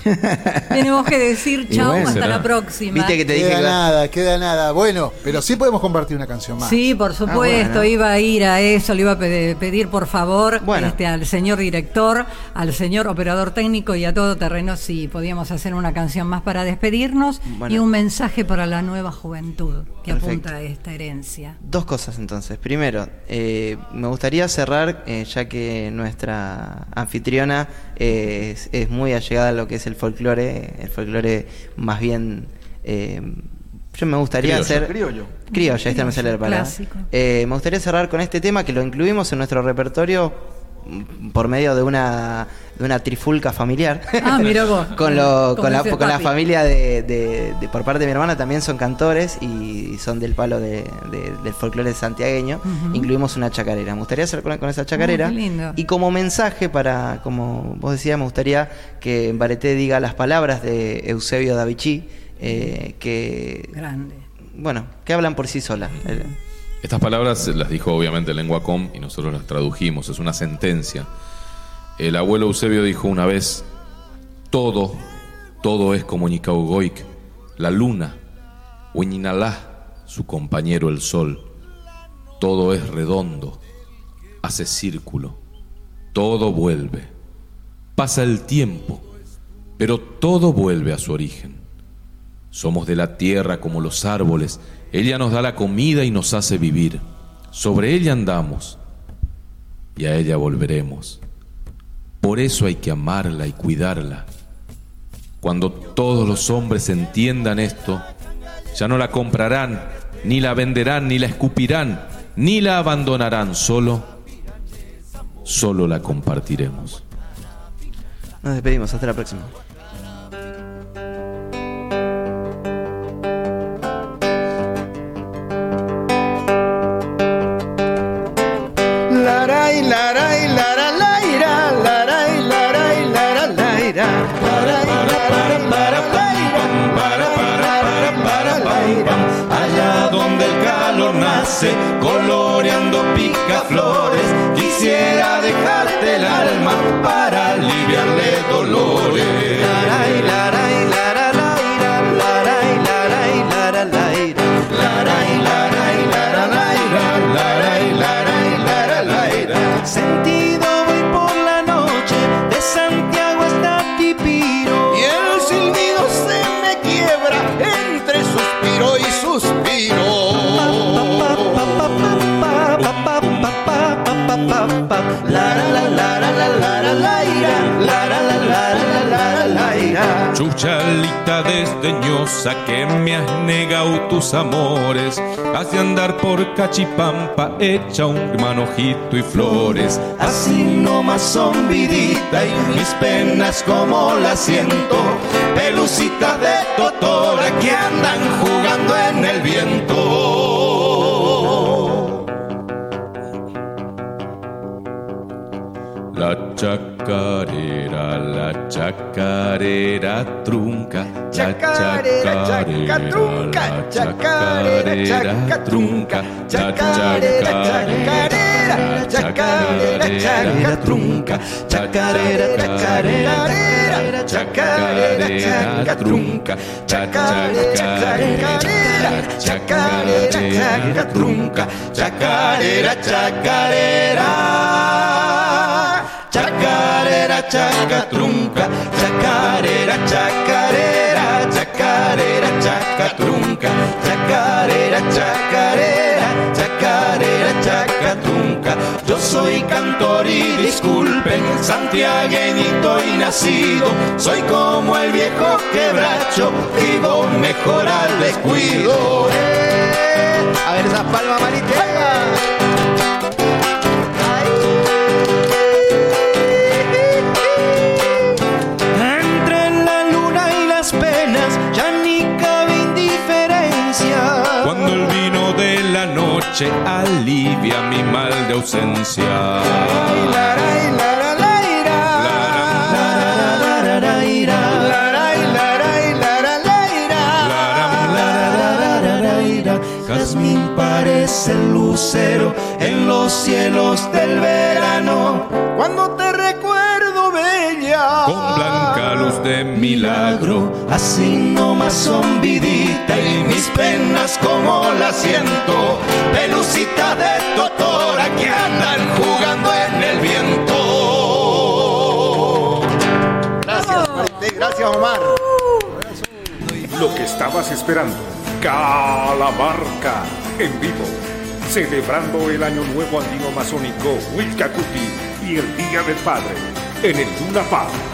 Tenemos que decir (laughs) chau bueno, hasta será. la próxima. Viste que te dije Queda que nada, queda nada. Bueno, pero sí podemos compartir una canción más. Sí, por supuesto, bueno. iba a ir a eso, le iba a pe- pedir por favor Bueno. este, al señor director, al señor operador técnico y a todo terreno si podíamos hacer una canción más para despedirnos Bueno. y un mensaje para la nueva juventud que Perfecto. apunta a esta herencia. Dos cosas entonces. Primero, eh, me gustaría cerrar, eh, ya que nuestra anfitriona eh, es, es muy allegada a lo que es el folclore, el folclore más bien... eh, yo me gustaría Criollo. hacer... Criollo. Criollo, esta me sale la palabra. Clásico. Eh, me gustaría cerrar con este tema que lo incluimos en nuestro repertorio por medio de una, de una trifulca familiar. Ah, mira vos. (laughs) con, lo- con, la, con la familia de, de- de- por parte de mi hermana también son cantores y son del palo de- de- del folclore santiagueño. Incluimos una chacarera. Me gustaría hacer con, con esa chacarera. Qué lindo. Y como mensaje para, como vos decías, me gustaría que Bareté diga las palabras de Eusebio Davichi, eh, que, Grande. bueno, que hablan por sí solas. Estas palabras las dijo obviamente en lengua com y nosotros las tradujimos, es una sentencia. El abuelo Eusebio dijo una vez, todo, todo es como Nicaugoic, la luna, Huiñinalá, su compañero el sol. Todo es redondo, hace círculo, todo vuelve. Pasa el tiempo, pero todo vuelve a su origen. Somos de la tierra como los árboles. Ella nos da la comida y nos hace vivir. Sobre ella andamos y a ella volveremos. Por eso hay que amarla y cuidarla. Cuando todos los hombres entiendan esto, ya no la comprarán, ni la venderán, ni la escupirán, ni la abandonarán. Solo, solo la compartiremos. Nos despedimos, hasta la próxima. Coloreando picaflores, ira. Chuchalita desdeñosa que me has negado tus amores, has de andar por cachipampa hecha un manojito y flores. Así nomás son vidita y mis penas como las siento, pelucitas de totora que andan jugando en el viento. La chacarera, la chacarera trunca, Chacarera, chaca trunca, chacarera, chaca trunca, chacarera, chacarera, chacarera, chaca trunca, chacarera, chacarera, chacarera, chaca trunca, chacarera, chacarera, chacarera, chaca trunca, chacarera, chacarera. Chacarera, chaca trunca, chacarera, chacarera, chacarera, chaca trunca, chacarera, chacarera, chacarera, chaca trunca. Yo soy cantor y disculpen, santiagueñito y nacido, soy como el viejo quebracho, vivo mejor al descuido. Eh, A ver esa palma maritega. Alivia mi mal de ausencia. Jazmín parece lucero en los cielos del verano. Cuando te con blanca luz de milagro, así nomás son vidita y mis penas como la siento, pelucita de totora que andan jugando en el viento. Gracias, Marité, gracias, Omar. Lo que estabas esperando. Calamarca en vivo. Celebrando el Año Nuevo Andino Masónico Wilcacuti y el Día del Padre en el Luna Park.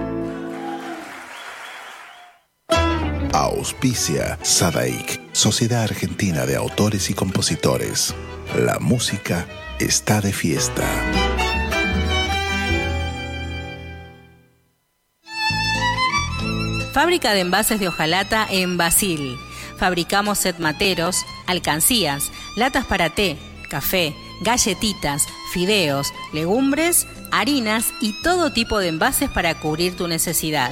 Auspicia Sadaik, Sociedad Argentina de Autores y Compositores. La música está de fiesta. Fábrica de envases de hojalata en Basil. Fabricamos set materos, alcancías, latas para té, café, galletitas, fideos, legumbres, harinas y todo tipo de envases para cubrir tu necesidad.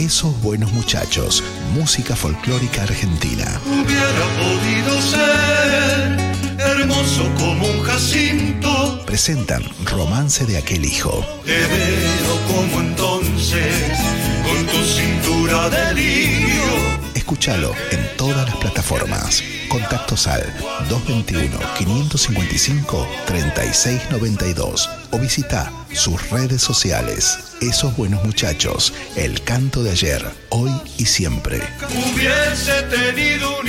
Esos buenos muchachos, música folclórica argentina. Hubiera podido ser hermoso como un jacinto. Presentan Romance de aquel hijo. Te veo como entonces, con tu cintura de. Escúchalo en todas las plataformas. Contactos al 221-555-3692 o visita sus redes sociales. Esos buenos muchachos, el canto de ayer, hoy y siempre. Hubiese tenido un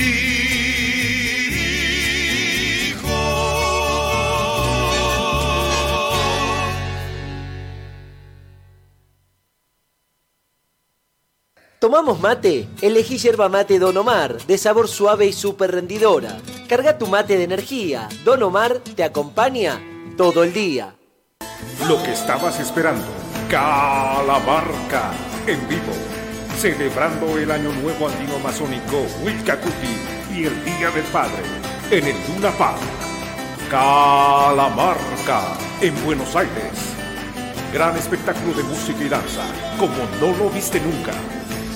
¿Tomamos mate? Elegí yerba mate Don Omar, de sabor suave y súper rendidora. Carga tu mate de energía. Don Omar te acompaña todo el día. Lo que estabas esperando. Calamarca en vivo. Celebrando el Año Nuevo Andino Masónico Wilcacuti y el Día del Padre en el Luna Park. Calamarca en Buenos Aires. Gran espectáculo de música y danza, como no lo viste nunca.